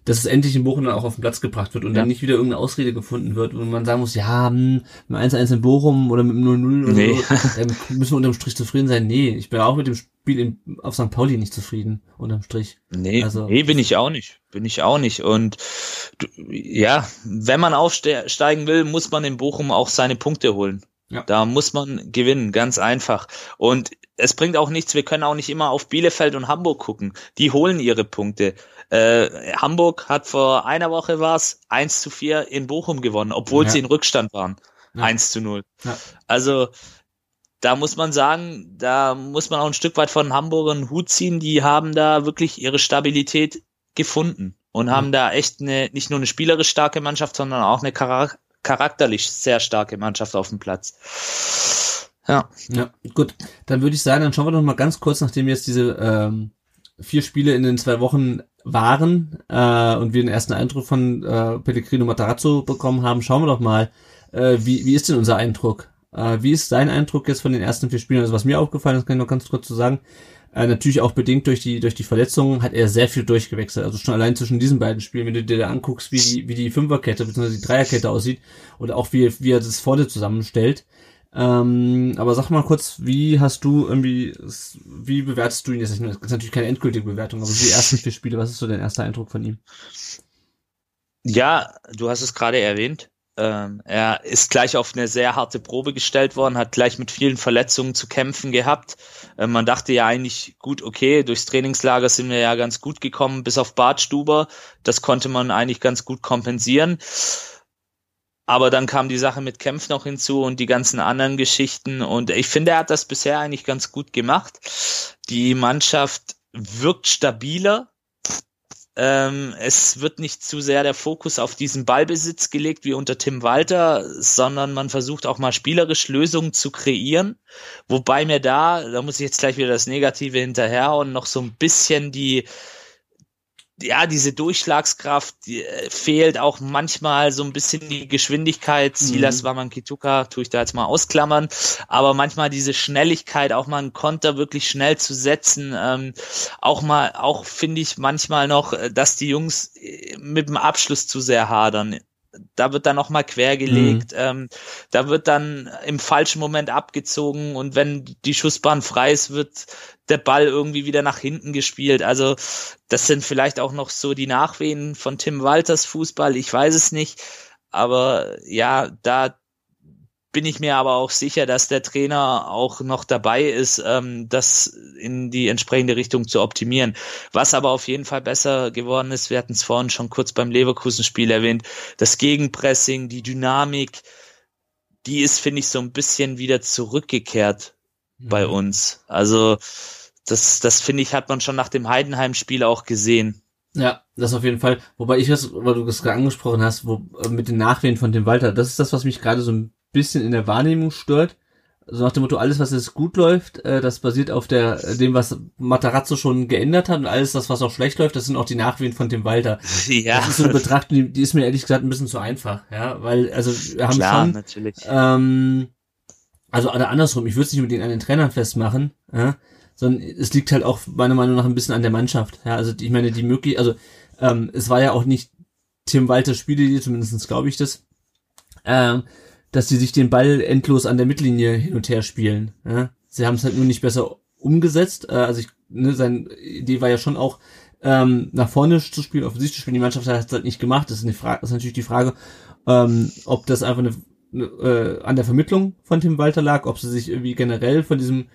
Speaker 2: dass es endlich in Bochum dann auch auf den Platz gebracht wird und
Speaker 1: Ja.
Speaker 2: dann nicht wieder irgendeine Ausrede gefunden wird und man sagen muss, ja, hm, mit dem 1-1 in Bochum oder mit dem 0-0 oder
Speaker 1: Nee.
Speaker 2: so, dann müssen wir unterm Strich zufrieden sein. Nee, ich bin auch mit dem Spiel in, auf St. Pauli nicht zufrieden, unterm Strich.
Speaker 1: Nee,
Speaker 2: Also-
Speaker 1: nee, bin ich auch nicht. Bin ich auch nicht. Und du, ja, wenn man aufsteigen will, muss man in Bochum auch seine Punkte holen.
Speaker 2: Ja.
Speaker 1: Da muss man gewinnen, ganz einfach. Und es bringt auch nichts, wir können auch nicht immer auf Bielefeld und Hamburg gucken. Die holen ihre Punkte. Äh, Hamburg hat vor einer Woche was 1 zu 4 in Bochum gewonnen, obwohl
Speaker 2: Ja.
Speaker 1: sie in Rückstand waren.
Speaker 2: Ja.
Speaker 1: 1 zu 0.
Speaker 2: Ja.
Speaker 1: Also da muss man sagen, da muss man auch ein Stück weit von Hamburgern Hut ziehen. Die haben da wirklich ihre Stabilität gefunden und haben da echt eine, nicht nur eine spielerisch starke Mannschaft, sondern auch eine charak charakterlich sehr starke Mannschaft auf dem Platz. Ja,
Speaker 2: Ja, gut. Dann würde ich sagen, dann schauen wir noch mal ganz kurz, nachdem jetzt diese ähm, vier Spiele in den zwei Wochen waren äh, und wir den ersten Eindruck von äh, Pellegrino Matarazzo bekommen haben, schauen wir doch mal, äh, wie, wie ist denn unser Eindruck? Äh, wie ist dein Eindruck jetzt von den ersten vier Spielen? Also was mir aufgefallen ist, kann ich noch ganz kurz zu sagen, äh, natürlich auch bedingt durch die durch die Verletzungen hat er sehr viel durchgewechselt. Also schon allein zwischen diesen beiden Spielen, wenn du dir da anguckst, wie die, wie die Fünferkette bzw. die Dreierkette aussieht oder auch wie, wie er das vorne zusammenstellt. Ähm, aber sag mal kurz, wie hast du irgendwie, wie bewertest du ihn jetzt? Das ist natürlich keine endgültige Bewertung, aber die ersten vier Spiele, was ist so dein erster Eindruck von ihm?
Speaker 1: ja, du hast es gerade erwähnt. Ähm, er ist gleich auf eine sehr harte Probe gestellt worden, hat gleich mit vielen Verletzungen zu kämpfen gehabt. Äh, man dachte ja eigentlich, gut, okay, durchs Trainingslager sind wir ja ganz gut gekommen, bis auf Bartstuber. Das konnte man eigentlich ganz gut kompensieren. Aber dann kam die Sache mit Kempf noch hinzu und die ganzen anderen Geschichten. Und ich finde, er hat das bisher eigentlich ganz gut gemacht. Die Mannschaft wirkt stabiler. Ähm, es wird nicht zu sehr der Fokus auf diesen Ballbesitz gelegt wie unter Tim Walter, sondern man versucht auch mal spielerisch Lösungen zu kreieren. Wobei mir da, da muss ich jetzt gleich wieder das Negative hinterherhauen, noch so ein bisschen die, ja, diese Durchschlagskraft die, äh, fehlt auch manchmal so ein bisschen die Geschwindigkeit. Silas
Speaker 2: Mhm.
Speaker 1: Wamankituka tue ich da jetzt mal ausklammern, aber manchmal diese Schnelligkeit, auch mal einen Konter wirklich schnell zu setzen, ähm, auch mal, auch finde ich manchmal noch, äh, dass die Jungs äh, mit dem Abschluss zu sehr hadern. Da wird dann noch mal quergelegt, ähm, da wird dann im falschen Moment abgezogen und wenn die Schussbahn frei ist, wird der Ball irgendwie wieder nach hinten gespielt. Also das sind vielleicht auch noch so die Nachwehen von Tim Walters Fußball, ich weiß es nicht. Aber ja, da bin ich mir aber auch sicher, dass der Trainer auch noch dabei ist, ähm, das in die entsprechende Richtung zu optimieren. Was aber auf jeden Fall besser geworden ist, wir hatten es vorhin schon kurz beim Leverkusen-Spiel erwähnt, das Gegenpressing, die Dynamik, die ist, finde ich, so ein bisschen wieder zurückgekehrt bei
Speaker 2: Mhm.
Speaker 1: uns. Also das, das finde ich, hat man schon nach dem Heidenheim-Spiel auch gesehen.
Speaker 2: Ja, das auf jeden Fall. Wobei ich das, weil du das gerade angesprochen hast, wo, äh, mit den Nachwehen von dem Walter, das ist das, was mich gerade so ein bisschen in der Wahrnehmung stört. So nach dem Motto, alles, was jetzt gut läuft, äh, das basiert auf der, äh, dem, was Matarazzo schon geändert hat und alles das, was auch schlecht läuft, das sind auch die Nachwehen von dem Walter. [laughs]
Speaker 1: Ja,
Speaker 2: Das ist so eine Betrachtung, die, die ist mir ehrlich gesagt ein bisschen zu einfach, ja, weil, also, wir haben
Speaker 1: klar,
Speaker 2: schon,
Speaker 1: natürlich.
Speaker 2: ähm, also oder andersrum, ich würde es nicht unbedingt an den Trainern festmachen, ja, sondern es liegt halt auch meiner Meinung nach ein bisschen an der Mannschaft. Ja, also ich meine, die möglich, also ähm, es war ja auch nicht Tim Walters Spielidee, zumindest glaube ich das, ähm, dass sie sich den Ball endlos an der Mittellinie hin und her spielen. Ja? Sie haben es halt nur nicht besser umgesetzt. Äh, also ich, ne, seine Idee war ja schon auch, ähm, nach vorne zu spielen, offensiv zu spielen. Die Mannschaft hat es halt nicht gemacht. Das ist, eine Frage, das ist natürlich die Frage, ähm, ob das einfach eine, eine, äh, an der Vermittlung von Tim Walter lag, ob sie sich irgendwie generell von diesem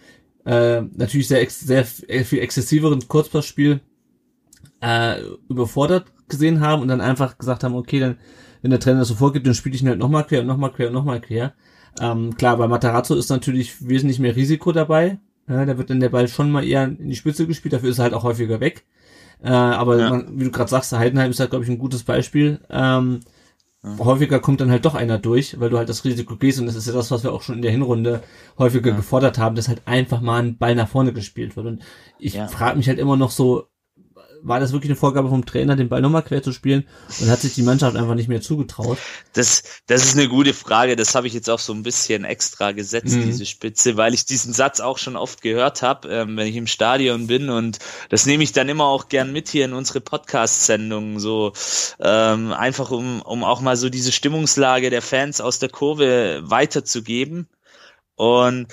Speaker 2: äh, natürlich sehr, ex sehr viel exzessiveren Kurzpassspiel äh, überfordert gesehen haben und dann einfach gesagt haben, okay, dann, wenn der Trainer das so vorgibt, dann spiele ich ihn halt nochmal quer und nochmal quer und nochmal quer. Ähm, klar, bei Matarazzo ist natürlich wesentlich mehr Risiko dabei. Ja, da wird dann der Ball schon mal eher in die Spitze gespielt, dafür ist er halt auch häufiger weg. Äh, aber
Speaker 1: Ja.
Speaker 2: man, wie du gerade sagst, Heidenheim ist halt, glaube ich, ein gutes Beispiel. Ähm, häufiger kommt dann halt doch einer durch, weil du halt das Risiko gehst und das ist ja das, was wir auch schon in der Hinrunde häufiger ja. gefordert haben, dass halt einfach mal ein Ball nach vorne gespielt wird. Und ich ja. frage mich halt immer noch so, war das wirklich eine Vorgabe vom Trainer, den Ball nochmal quer zu spielen und hat sich die Mannschaft einfach nicht mehr zugetraut?
Speaker 1: Das, das ist eine gute Frage. Das habe ich jetzt auch so ein bisschen extra gesetzt, mhm. diese Spitze, weil ich diesen Satz auch schon oft gehört habe, ähm, wenn ich im Stadion bin und das nehme ich dann immer auch gern mit hier in unsere Podcast-Sendungen, so ähm, einfach um, um auch mal so diese Stimmungslage der Fans aus der Kurve weiterzugeben. Und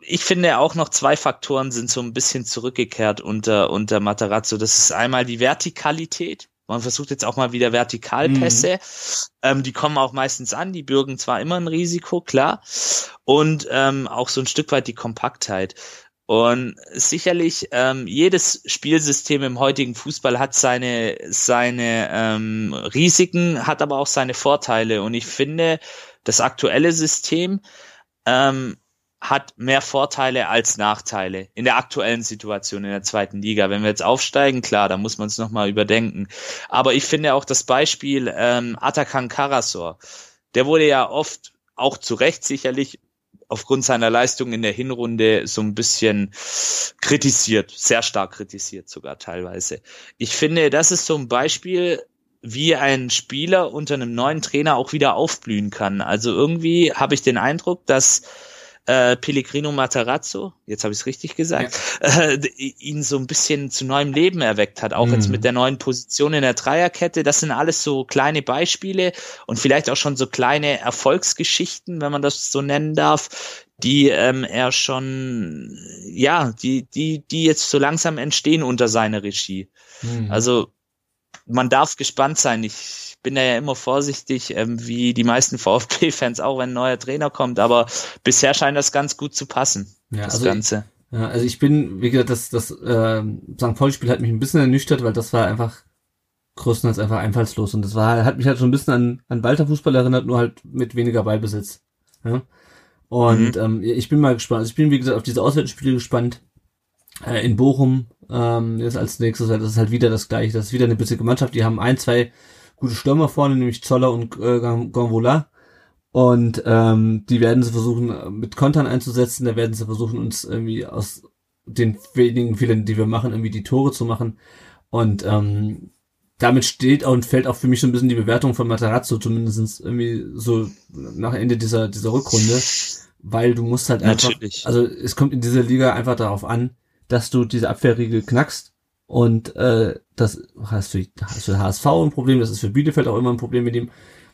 Speaker 1: ich finde auch noch zwei Faktoren sind so ein bisschen zurückgekehrt unter, unter Matarazzo. Das ist einmal die Vertikalität. Man versucht jetzt auch mal wieder Vertikalpässe. Mhm. Ähm, die kommen auch meistens an, die bürgen zwar immer ein Risiko, klar. Und ähm, auch so ein Stück weit die Kompaktheit. Und sicherlich, ähm, jedes Spielsystem im heutigen Fußball hat seine, seine ähm, Risiken, hat aber auch seine Vorteile. Und ich finde, das aktuelle System ähm, hat mehr Vorteile als Nachteile in der aktuellen Situation in der zweiten Liga. Wenn wir jetzt aufsteigen, klar, da muss man es nochmal überdenken. Aber ich finde auch das Beispiel ähm, Atakan Karasor, der wurde ja oft, auch zu Recht sicherlich, aufgrund seiner Leistung in der Hinrunde so ein bisschen kritisiert, sehr stark kritisiert sogar teilweise. Ich finde, das ist so ein Beispiel, wie ein Spieler unter einem neuen Trainer auch wieder aufblühen kann. Also irgendwie habe ich den Eindruck, dass äh, Pellegrino Matarazzo, jetzt habe ich es richtig gesagt, ja. [laughs] äh, ihn so ein bisschen zu neuem Leben erweckt hat, auch mhm. jetzt mit der neuen Position in der Dreierkette. Das sind alles so kleine Beispiele und vielleicht auch schon so kleine Erfolgsgeschichten, wenn man das so nennen darf, die ähm, er schon, ja, die, die, die jetzt so langsam entstehen unter seiner Regie. Mhm. Also man darf gespannt sein. Ich bin da ja immer vorsichtig, ähm, wie die meisten [laughs] VfB-Fans auch, wenn ein neuer Trainer kommt. Aber bisher scheint das ganz gut zu passen, ja, das
Speaker 2: also
Speaker 1: Ganze.
Speaker 2: Ich, ja, also ich bin, wie gesagt, das, das äh, St. Pauli-Spiel hat mich ein bisschen ernüchtert, weil das war einfach größtenteils einfach einfallslos. Und das war, hat mich halt so ein bisschen an, an Walter Fußball erinnert, nur halt mit weniger Ballbesitz. Ja? Und mhm. ähm, ich bin mal gespannt. Also ich bin, wie gesagt, auf diese Auswärtsspiele gespannt. Äh, in Bochum ähm, jetzt als nächstes, das ist halt wieder das gleiche. Das ist wieder eine bissige Mannschaft. Die haben ein, zwei gute Stürmer vorne, nämlich Zoller und äh, Gonvola. Und ähm, die werden sie versuchen, äh, mit Kontern einzusetzen. Da werden sie versuchen, uns irgendwie aus den wenigen Fehlern, die wir machen, irgendwie die Tore zu machen. Und ähm, damit steht und fällt auch für mich so ein bisschen die Bewertung von Matarazzo, zumindestens irgendwie so nach Ende dieser, dieser Rückrunde. Weil du musst halt einfach, Natürlich. also es kommt in dieser Liga einfach darauf an, dass du diese Abwehrriegel knackst und äh, das heißt für, heißt für HSV ein Problem, das ist für Bielefeld auch immer ein Problem, wenn die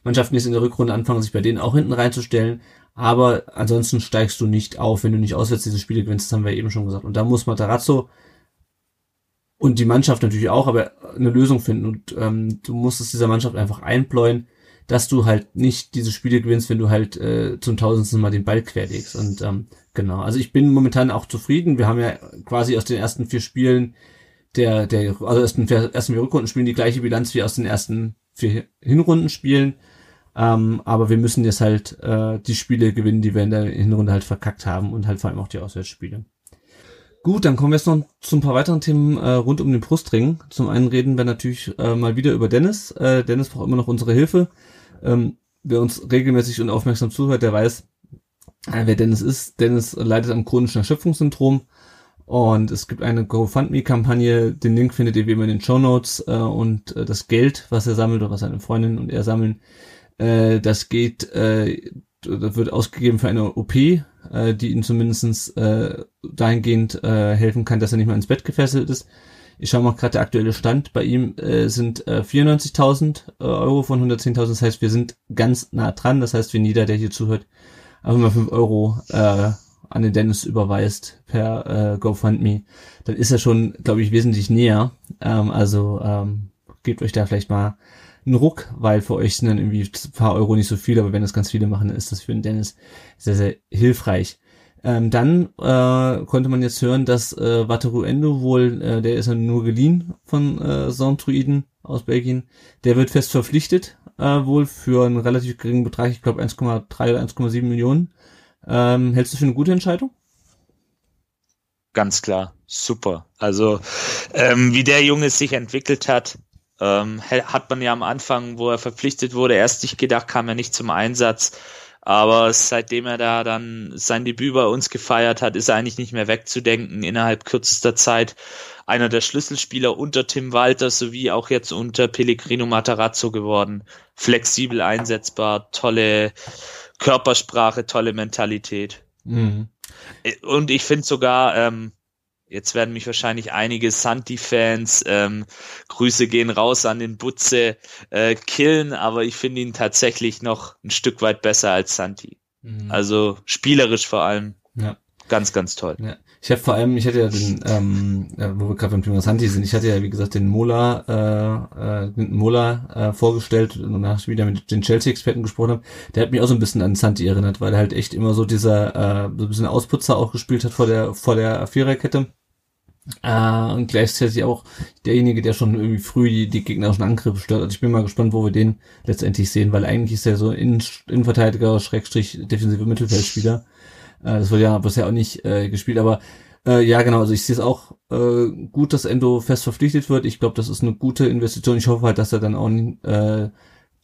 Speaker 2: Mannschaften jetzt in der Rückrunde anfangen, sich bei denen auch hinten reinzustellen. Aber ansonsten steigst du nicht auf, wenn du nicht auswärts diese Spiele gewinnst, das haben wir eben schon gesagt. Und da muss Matarazzo und die Mannschaft natürlich auch, aber eine Lösung finden. Und ähm, du musst es dieser Mannschaft einfach einpläuen, dass du halt nicht diese Spiele gewinnst, wenn du halt äh, zum tausendsten Mal den Ball querlegst. Und ähm, genau, also ich bin momentan auch zufrieden. Wir haben ja quasi aus den ersten vier Spielen der, der, also ersten, ersten vier Rückrunden spielen die gleiche Bilanz wie aus den ersten vier Hinrunden spielen. Ähm, aber wir müssen jetzt halt äh, die Spiele gewinnen, die wir in der Hinrunde halt verkackt haben und halt vor allem auch die Auswärtsspiele. Gut, dann kommen wir jetzt noch zu ein paar weiteren Themen äh, rund um den Brustring. Zum einen reden wir natürlich äh, mal wieder über Dennis. Äh, Dennis braucht immer noch unsere Hilfe. Ähm, wer uns regelmäßig und aufmerksam zuhört, der weiß, äh, wer Dennis ist. Dennis leidet am chronischen Erschöpfungssyndrom und es gibt eine GoFundMe-Kampagne, den Link findet ihr wie immer in den Show Notes äh, und äh, das Geld, was er sammelt oder was seine Freundin und er sammeln, äh, das geht, das wird ausgegeben für eine OP, die ihm zumindestens äh, dahingehend helfen kann, dass er nicht mehr ins Bett gefesselt ist. Ich schaue mal gerade der aktuelle Stand. Bei ihm sind äh, 94.000 äh, Euro von 110.000. Das heißt, wir sind ganz nah dran. Das heißt, wenn jeder, der hier zuhört, einfach mal 5 Euro an den Dennis überweist per äh, GoFundMe, dann ist er schon, glaube ich, wesentlich näher. Ähm, also ähm, gebt euch da vielleicht mal einen Ruck, weil für euch sind dann irgendwie ein paar Euro nicht so viel, aber wenn das ganz viele machen, dann ist das für den Dennis sehr, sehr hilfreich. Ähm, dann äh, konnte man jetzt hören, dass äh, Wataru Endo wohl, äh, der ist ja nur geliehen von äh, Soundruiden aus Belgien, der wird fest verpflichtet, äh, wohl für einen relativ geringen Betrag, ich glaube 1,3 oder 1,7 Millionen. Ähm, hältst du für eine gute Entscheidung?
Speaker 1: Ganz klar, super. Also ähm, wie der Junge sich entwickelt hat, Ähm, hat man ja am Anfang, wo er verpflichtet wurde, erst nicht gedacht, kam er nicht zum Einsatz. Aber seitdem er da dann sein Debüt bei uns gefeiert hat, ist er eigentlich nicht mehr wegzudenken. Innerhalb kürzester Zeit einer der Schlüsselspieler unter Tim Walter sowie auch jetzt unter Pellegrino Matarazzo geworden. Flexibel einsetzbar, tolle Körpersprache, tolle Mentalität. Mhm. Und ich finde sogar, ähm, Jetzt werden mich wahrscheinlich einige Santi-Fans, ähm, Grüße gehen raus an den Butze, äh, killen, aber ich finde ihn tatsächlich noch ein Stück weit besser als Santi. Mhm. Also spielerisch vor allem. Ja. Ganz, ganz toll.
Speaker 2: Ja. Ich habe vor allem, ich hatte ja den, ähm, wo wir gerade beim Thema Santi sind, ich hatte ja wie gesagt den Mola, äh, äh, Mola äh, vorgestellt und danach wieder mit den Chelsea-Experten gesprochen habe. Der hat mich auch so ein bisschen an Santi erinnert, weil er halt echt immer so dieser äh, so ein bisschen Ausputzer auch gespielt hat vor der vor der Viererkette äh, und gleichzeitig auch derjenige, der schon irgendwie früh die, die gegnerischen Angriffe stört. Also ich bin mal gespannt, wo wir den letztendlich sehen, weil eigentlich ist er so in, Innenverteidiger, Schrägstrich, defensive Mittelfeldspieler. Äh, das wurde ja bisher auch nicht äh, gespielt, aber äh, ja, genau, also ich sehe es auch äh, gut, dass Endo fest verpflichtet wird. Ich glaube, das ist eine gute Investition. Ich hoffe halt, dass er dann auch äh,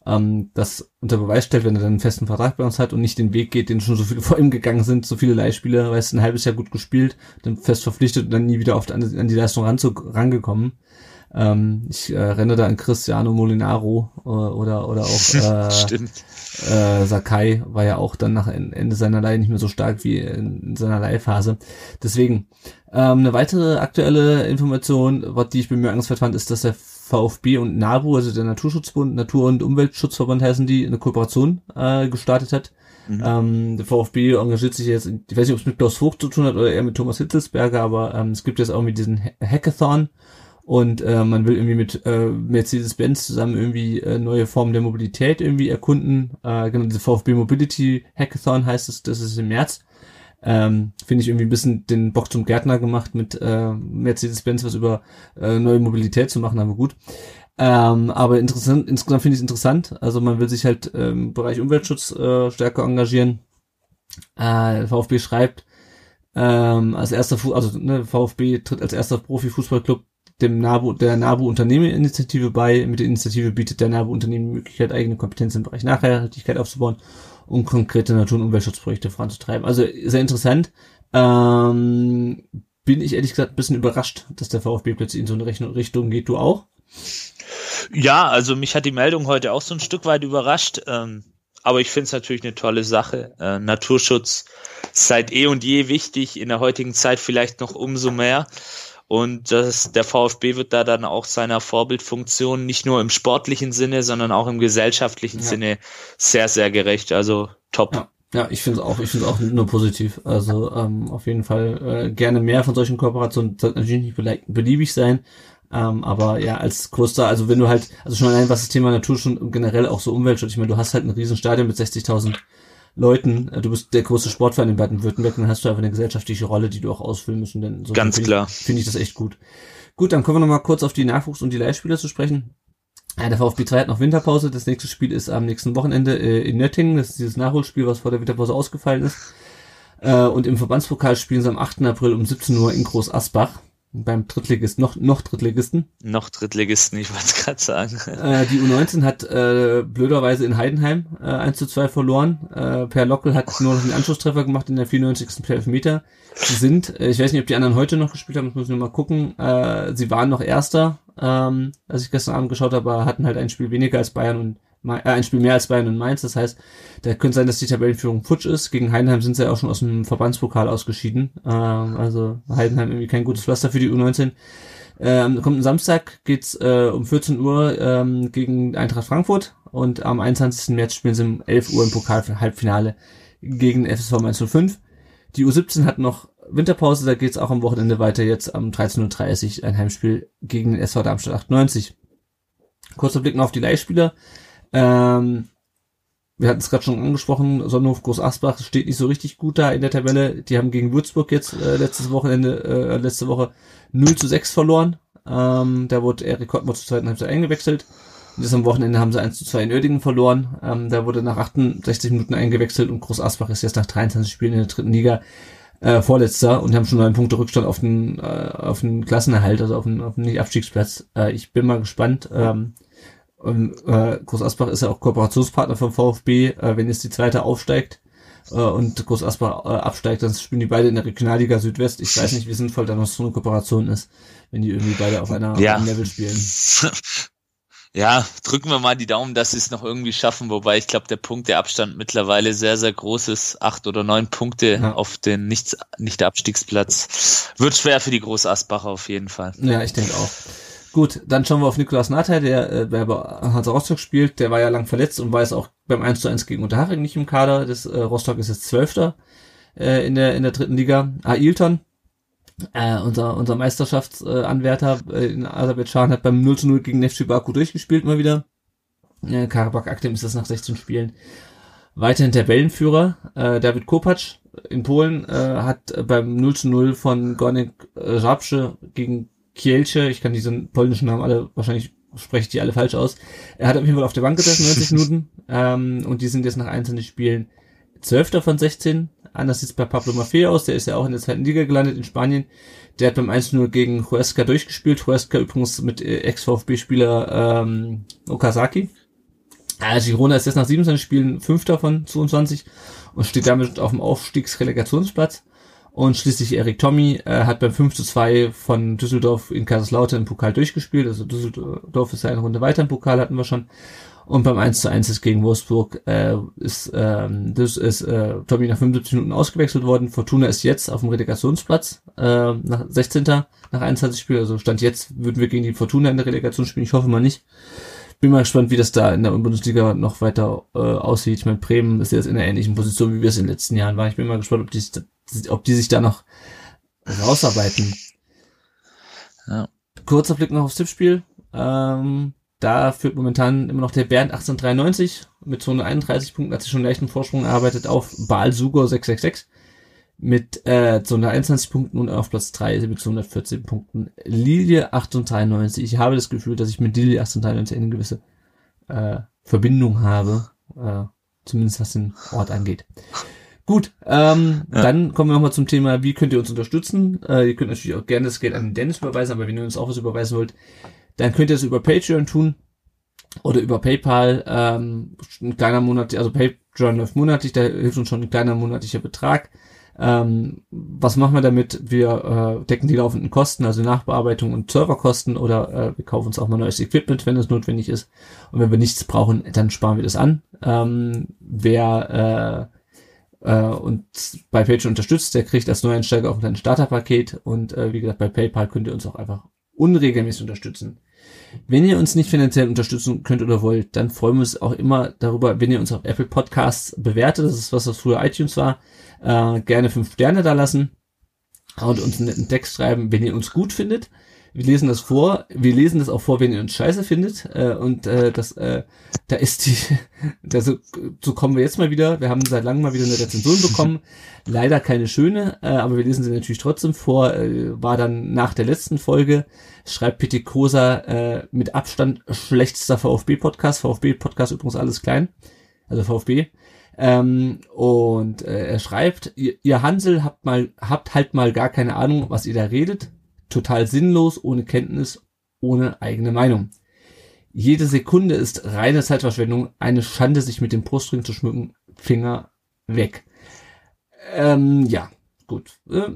Speaker 2: ähm, das unter Beweis stellt, wenn er dann einen festen Vertrag bei uns hat und nicht den Weg geht, den schon so viele [laughs] vor ihm gegangen sind, so viele Leihspieler, weißt ein halbes Jahr gut gespielt, dann fest verpflichtet und dann nie wieder auf die, an die Leistung rangekommen. Ähm, ich äh, renne da an Cristiano Molinaro äh, oder oder auch [laughs] äh. Äh, Sakai war ja auch dann nach Ende seiner Leihe nicht mehr so stark wie in, in seiner Leihphase. Deswegen ähm, eine weitere aktuelle Information, was die ich bemerkenswert fand, ist, dass der VfB und NABU, also der Naturschutzbund, Natur- und Umweltschutzverband heißen die, eine Kooperation äh, gestartet hat. Mhm. Ähm, der VfB engagiert sich jetzt, ich weiß nicht, ob es mit Klaus Vogt zu tun hat oder eher mit Thomas Hitzelsberger, aber ähm, es gibt jetzt auch mit diesen Hackathon und äh, man will irgendwie mit äh, Mercedes-Benz zusammen irgendwie äh, neue Formen der Mobilität irgendwie erkunden. Äh, genau, diese VfB Mobility Hackathon heißt es, das ist im März. Ähm, Finde ich irgendwie ein bisschen den Bock zum Gärtner gemacht, mit äh, Mercedes-Benz was über äh, neue Mobilität zu machen, aber gut. Ähm, aber interessant, insgesamt finde ich es interessant. Also man will sich halt im ähm, Bereich Umweltschutz äh, stärker engagieren. Äh, VfB schreibt, ähm, als erster, Fu also ne, VfB tritt als erster Profifußballclub dem NABU, der NABU Unternehmerinitiative bei. Mit der Initiative bietet der NABU Unternehmen die Möglichkeit, eigene Kompetenzen im Bereich Nachhaltigkeit aufzubauen um konkrete Natur- und Umweltschutzprojekte voranzutreiben. Also sehr interessant. Ähm, bin ich ehrlich gesagt ein bisschen überrascht, dass der VfB plötzlich in so eine Richtung geht. Du auch?
Speaker 1: Ja, also mich hat die Meldung heute auch so ein Stück weit überrascht. Ähm, aber ich finde es natürlich eine tolle Sache. Äh, Naturschutz seit eh und je wichtig, in der heutigen Zeit vielleicht noch umso mehr. Und das, der VfB wird da dann auch seiner Vorbildfunktion nicht nur im sportlichen Sinne, sondern auch im gesellschaftlichen ja. Sinne sehr, sehr gerecht. Also top.
Speaker 2: Ja. Ja, ich finde es auch, ich finde es auch nur positiv. Also ähm, auf jeden Fall äh, gerne mehr von solchen Kooperationen. Das natürlich nicht beliebig sein. Ähm, aber ja, als größter, also wenn du halt, also schon allein was das Thema Natur schon generell auch so Umweltschutz, ich meine, du hast halt ein riesen Stadion mit 60.000 Leuten, äh, du bist der große Sportverein in Baden-Württemberg, dann hast du einfach eine gesellschaftliche Rolle, die du auch ausfüllen musst. denn so
Speaker 1: Ganz klar.
Speaker 2: Finde ich das echt gut. Gut, dann kommen wir nochmal kurz auf die Nachwuchs- und die Leihspieler zu sprechen. Ja, der VfB 2 hat noch Winterpause. Das nächste Spiel ist am nächsten Wochenende äh, in Nöttingen. Das ist dieses Nachholspiel, was vor der Winterpause ausgefallen ist. Äh, und im Verbandspokal spielen sie am 8. April um 17 Uhr in Groß Asbach beim Drittligisten, noch, noch Drittligisten.
Speaker 1: Noch Drittligisten, ich wollte es gerade sagen.
Speaker 2: Äh, die U19 hat äh, blöderweise in Heidenheim äh, 1 zu 2 verloren. Äh, per Lockel hat nur noch einen Anschlusstreffer gemacht in der 94. per Elfmeter. Sie sind, äh, ich weiß nicht, ob die anderen heute noch gespielt haben, das muss ich nur mal gucken. Äh, sie waren noch Erster, ähm, als ich gestern Abend geschaut habe, hatten halt ein Spiel weniger als Bayern und ein Spiel mehr als Bayern und Mainz. Das heißt, da könnte sein, dass die Tabellenführung futsch ist. Gegen Heidenheim sind sie ja auch schon aus dem Verbandspokal ausgeschieden. Ähm, also Heidenheim irgendwie kein gutes Pflaster für die U19. Ähm, kommt Samstag, geht's äh, um 14 Uhr ähm, gegen Eintracht Frankfurt und am 21. März spielen sie um 11 Uhr im Pokal für Halbfinale gegen FSV 105. Die U17 hat noch Winterpause, da geht's auch am Wochenende weiter, jetzt am 13.30 Uhr ein Heimspiel gegen den SV Darmstadt 98. Kurzer Blick noch auf die Leihspieler. Ähm, wir hatten es gerade schon angesprochen, Sonnenhof Groß Asbach steht nicht so richtig gut da in der Tabelle. Die haben gegen Würzburg jetzt äh, letztes Wochenende, äh, letzte Woche 0 zu 6 verloren. Ähm, da wurde Erik Kottmer zur zweiten Halbzeit eingewechselt. Und jetzt am Wochenende haben sie 1 zu 2 in Oerdingen verloren. Ähm, da wurde nach 68 Minuten eingewechselt und Groß Asbach ist jetzt nach 23 Spielen in der dritten Liga äh, Vorletzter und haben schon neun Punkte Rückstand auf den, äh, auf den Klassenerhalt, also auf den, auf den Nicht-Abstiegsplatz. Äh, ich bin mal gespannt. Ähm, und, äh, Groß Asbach ist ja auch Kooperationspartner vom VfB. Äh, wenn jetzt die zweite aufsteigt äh, und Groß Asbach äh, absteigt, dann spielen die beide in der Regionalliga Südwest. Ich weiß nicht, wie sinnvoll da noch so eine Kooperation ist, wenn die irgendwie beide auf einer
Speaker 1: Ja.
Speaker 2: Level spielen. [laughs]
Speaker 1: Ja, drücken wir mal die Daumen, dass sie es noch irgendwie schaffen, wobei ich glaube, der Punkteabstand mittlerweile sehr, sehr groß ist. Acht oder neun Punkte
Speaker 2: Ja.
Speaker 1: auf den Nicht- Nicht-Abstiegsplatz. Wird schwer für die Groß Asbacher auf jeden Fall.
Speaker 2: Ja, ich denke auch. Gut, dann schauen wir auf Nikolaus Nathay, der äh, bei Hansa Rostock spielt. Der war ja lang verletzt und war jetzt auch beim 1 zu 1 gegen Unterhaching nicht im Kader. Das äh, Rostock ist jetzt Zwölfter äh, in, der, in der dritten Liga. Ailton, äh, unser, unser Meisterschaftsanwärter äh, in Aserbaidschan, hat beim 0 zu 0 gegen Neftchi Baku durchgespielt mal wieder. Äh, Karabakh Aktem ist das nach 16 Spielen. Weiterhin Tabellenführer, äh, David Kopacz in Polen äh, hat beim 0 zu 0 von Gornik äh, Żabcze gegen Kielce, ich kann diesen polnischen Namen alle, wahrscheinlich spreche ich die alle falsch aus. Er hat auf jeden Fall auf der Bank gesessen, 90 [laughs] Minuten, ähm, und die sind jetzt nach einzelnen Spielen 12. von 16. Anders sieht's bei Pablo Maffei aus, der ist ja auch in der zweiten Liga gelandet in Spanien. Der hat beim 1-0 gegen Huesca durchgespielt. Huesca übrigens mit äh, Ex-VfB-Spieler ähm, Okazaki. Äh, Girona ist jetzt nach 27 Spielen Fünfter von 22 und steht damit auf dem Aufstiegsrelegationsplatz. Und schließlich Erik Tommy äh, hat beim 5 zu 2 von Düsseldorf in Kaiserslautern im Pokal durchgespielt. Also Düsseldorf ist ja eine Runde weiter im Pokal, hatten wir schon. Und beim 1 zu 1 ist gegen Wolfsburg äh, ist, ähm, das ist äh, Tommy nach 75 Minuten ausgewechselt worden. Fortuna ist jetzt auf dem Relegationsplatz, äh, nach 16. nach 21 Spielen. Also Stand jetzt würden wir gegen die Fortuna in der Relegation spielen. Ich hoffe mal nicht. Bin mal gespannt, wie das da in der Bundesliga noch weiter äh, aussieht. Ich meine, Bremen ist jetzt in einer ähnlichen Position, wie wir es in den letzten Jahren waren. Ich bin mal gespannt, ob die, ob die sich da noch rausarbeiten.
Speaker 1: Ja.
Speaker 2: Kurzer Blick noch aufs Tippspiel. Ähm, da führt momentan immer noch der Bernd 1893 mit 231 Punkten, hat sich schon einen leichten Vorsprung erarbeitet auf Baal Sugo 666 mit äh, 221 Punkten und auf Platz 3 mit 214 Punkten. Lilie 1893. Ich habe das Gefühl, dass ich mit Lilie 1893 eine gewisse äh, Verbindung habe, äh, zumindest was den Ort angeht. Gut, ähm,
Speaker 1: Ja.
Speaker 2: dann kommen wir nochmal zum Thema, wie könnt ihr uns unterstützen? Äh, ihr könnt natürlich auch gerne das Geld an den Dennis überweisen, aber wenn ihr uns auch was überweisen wollt, dann könnt ihr es über Patreon tun oder über PayPal. Ähm, ein kleiner Monat, also Patreon läuft monatlich, da hilft uns schon ein kleiner monatlicher Betrag. Ähm, was machen wir damit? Wir äh, decken die laufenden Kosten, also Nachbearbeitung und Serverkosten oder äh, wir kaufen uns auch mal neues Equipment, wenn es notwendig ist. Und wenn wir nichts brauchen, dann sparen wir das an. Ähm, wer äh, äh, uns bei Patreon unterstützt, der kriegt als Neueinsteiger auch ein Starterpaket und äh, wie gesagt, bei PayPal könnt ihr uns auch einfach unregelmäßig unterstützen. Wenn ihr uns nicht finanziell unterstützen könnt oder wollt, dann freuen wir uns auch immer darüber, wenn ihr uns auf Apple Podcasts bewertet. Das ist was, was früher iTunes war. Äh, gerne fünf Sterne da lassen und uns einen netten Text schreiben, wenn ihr uns gut findet. Wir lesen das vor. Wir lesen das auch vor, wenn ihr uns scheiße findet. Äh, und äh, das, äh, da ist die, [laughs] da so, so kommen wir jetzt mal wieder. Wir haben seit langem mal wieder eine Rezension [laughs] bekommen. Leider keine schöne, äh, aber wir lesen sie natürlich trotzdem vor. Äh, war dann nach der letzten Folge. Schreibt Pitikosa äh, mit Abstand schlechtester VfB-Podcast. VfB-Podcast übrigens alles klein. Also VfB. Ähm, und äh, er schreibt, ihr, ihr Hansel habt mal, habt halt mal gar keine Ahnung, was ihr da redet. Total sinnlos, ohne Kenntnis, ohne eigene Meinung. Jede Sekunde ist reine Zeitverschwendung, eine Schande, sich mit dem Brustring zu schmücken. Finger weg. Ähm, ja, gut. Äh,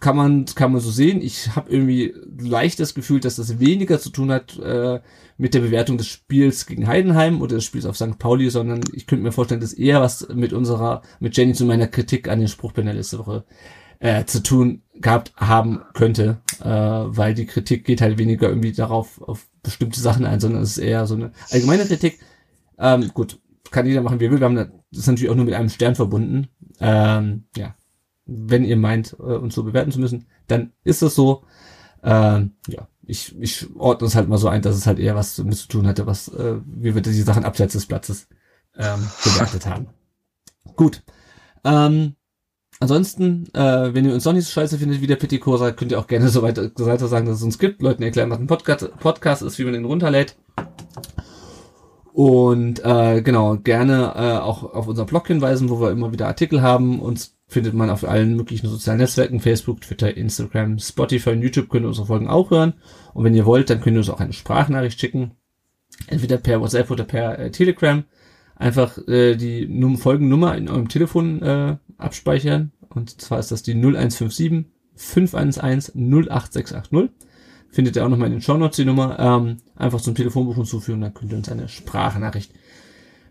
Speaker 2: kann man kann man so sehen. Ich habe irgendwie leicht das Gefühl, dass das weniger zu tun hat äh, mit der Bewertung des Spiels gegen Heidenheim oder des Spiels auf St. Pauli, sondern ich könnte mir vorstellen, dass eher was mit unserer, mit Jenny zu meiner Kritik an den Spruchbänder letzte Woche äh, zu tun gehabt haben könnte, äh, weil die Kritik geht halt weniger irgendwie darauf auf bestimmte Sachen ein, sondern es ist eher so eine allgemeine Kritik. Ähm, gut, kann jeder machen, wie er will. Wir haben das natürlich auch nur mit einem Stern verbunden. Ähm, ja, wenn ihr meint, äh, uns so bewerten zu müssen, dann ist es so. Ähm, ja, ich, ich ordne es halt mal so ein, dass es halt eher was damit zu tun hatte, was, äh, wie wir die Sachen abseits des Platzes ähm, bewertet haben. Gut. Ähm, ansonsten, äh, wenn ihr uns noch nicht so scheiße findet wie der Petikosa, könnt ihr auch gerne [laughs] so weiter, so weiter sagen, dass es uns gibt. Leuten erklären, was ein Podcast, Podcast ist, wie man den runterlädt. Und äh, genau, gerne äh, auch auf unser Blog hinweisen, wo wir immer wieder Artikel haben. Uns findet man auf allen möglichen sozialen Netzwerken, Facebook, Twitter, Instagram, Spotify und YouTube könnt ihr unsere Folgen auch hören. Und wenn ihr wollt, dann könnt ihr uns auch eine Sprachnachricht schicken. Entweder per WhatsApp oder per äh, Telegram. Einfach äh, die Num Folgennummer in eurem Telefon äh, abspeichern. Und zwar ist das die 0157 511 08680 findet ihr auch nochmal in den Shownotes die Nummer, ähm, einfach zum Telefonbuch hinzufügen, dann könnt ihr uns eine Sprachnachricht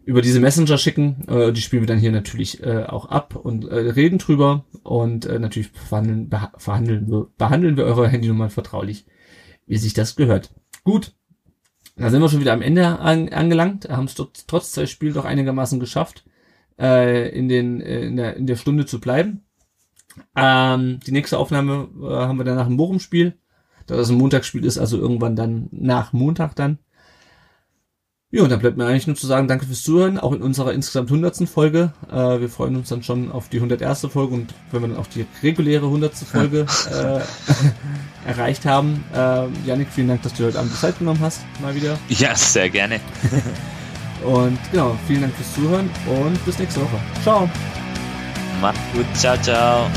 Speaker 2: über diese Messenger schicken. Äh, die spielen wir dann hier natürlich äh, auch ab und äh, reden drüber und äh, natürlich verhandeln, beha verhandeln behandeln wir eure Handynummern vertraulich, wie sich das gehört. Gut, da sind wir schon wieder am Ende an, angelangt, haben es trotz zwei Spielen doch einigermaßen geschafft, äh, in, den, äh, in, der, in der Stunde zu bleiben. Ähm, die nächste Aufnahme äh, haben wir dann nach dem Bochum-Spiel da das ein Montagsspiel ist, also irgendwann dann nach Montag dann. Ja, und dann bleibt mir eigentlich nur zu sagen, danke fürs Zuhören, auch in unserer insgesamt 100. Folge. Äh, wir freuen uns dann schon auf die 101. Folge und wenn wir dann auch die reguläre 100. Folge [laughs] äh, [laughs] erreicht haben. Äh, Janik, vielen Dank, dass du heute Abend die Zeit genommen hast, mal wieder.
Speaker 1: Ja, sehr gerne. [laughs]
Speaker 2: und genau, vielen Dank fürs Zuhören und bis nächste Woche. Ciao.
Speaker 1: Macht's gut, ciao, ciao.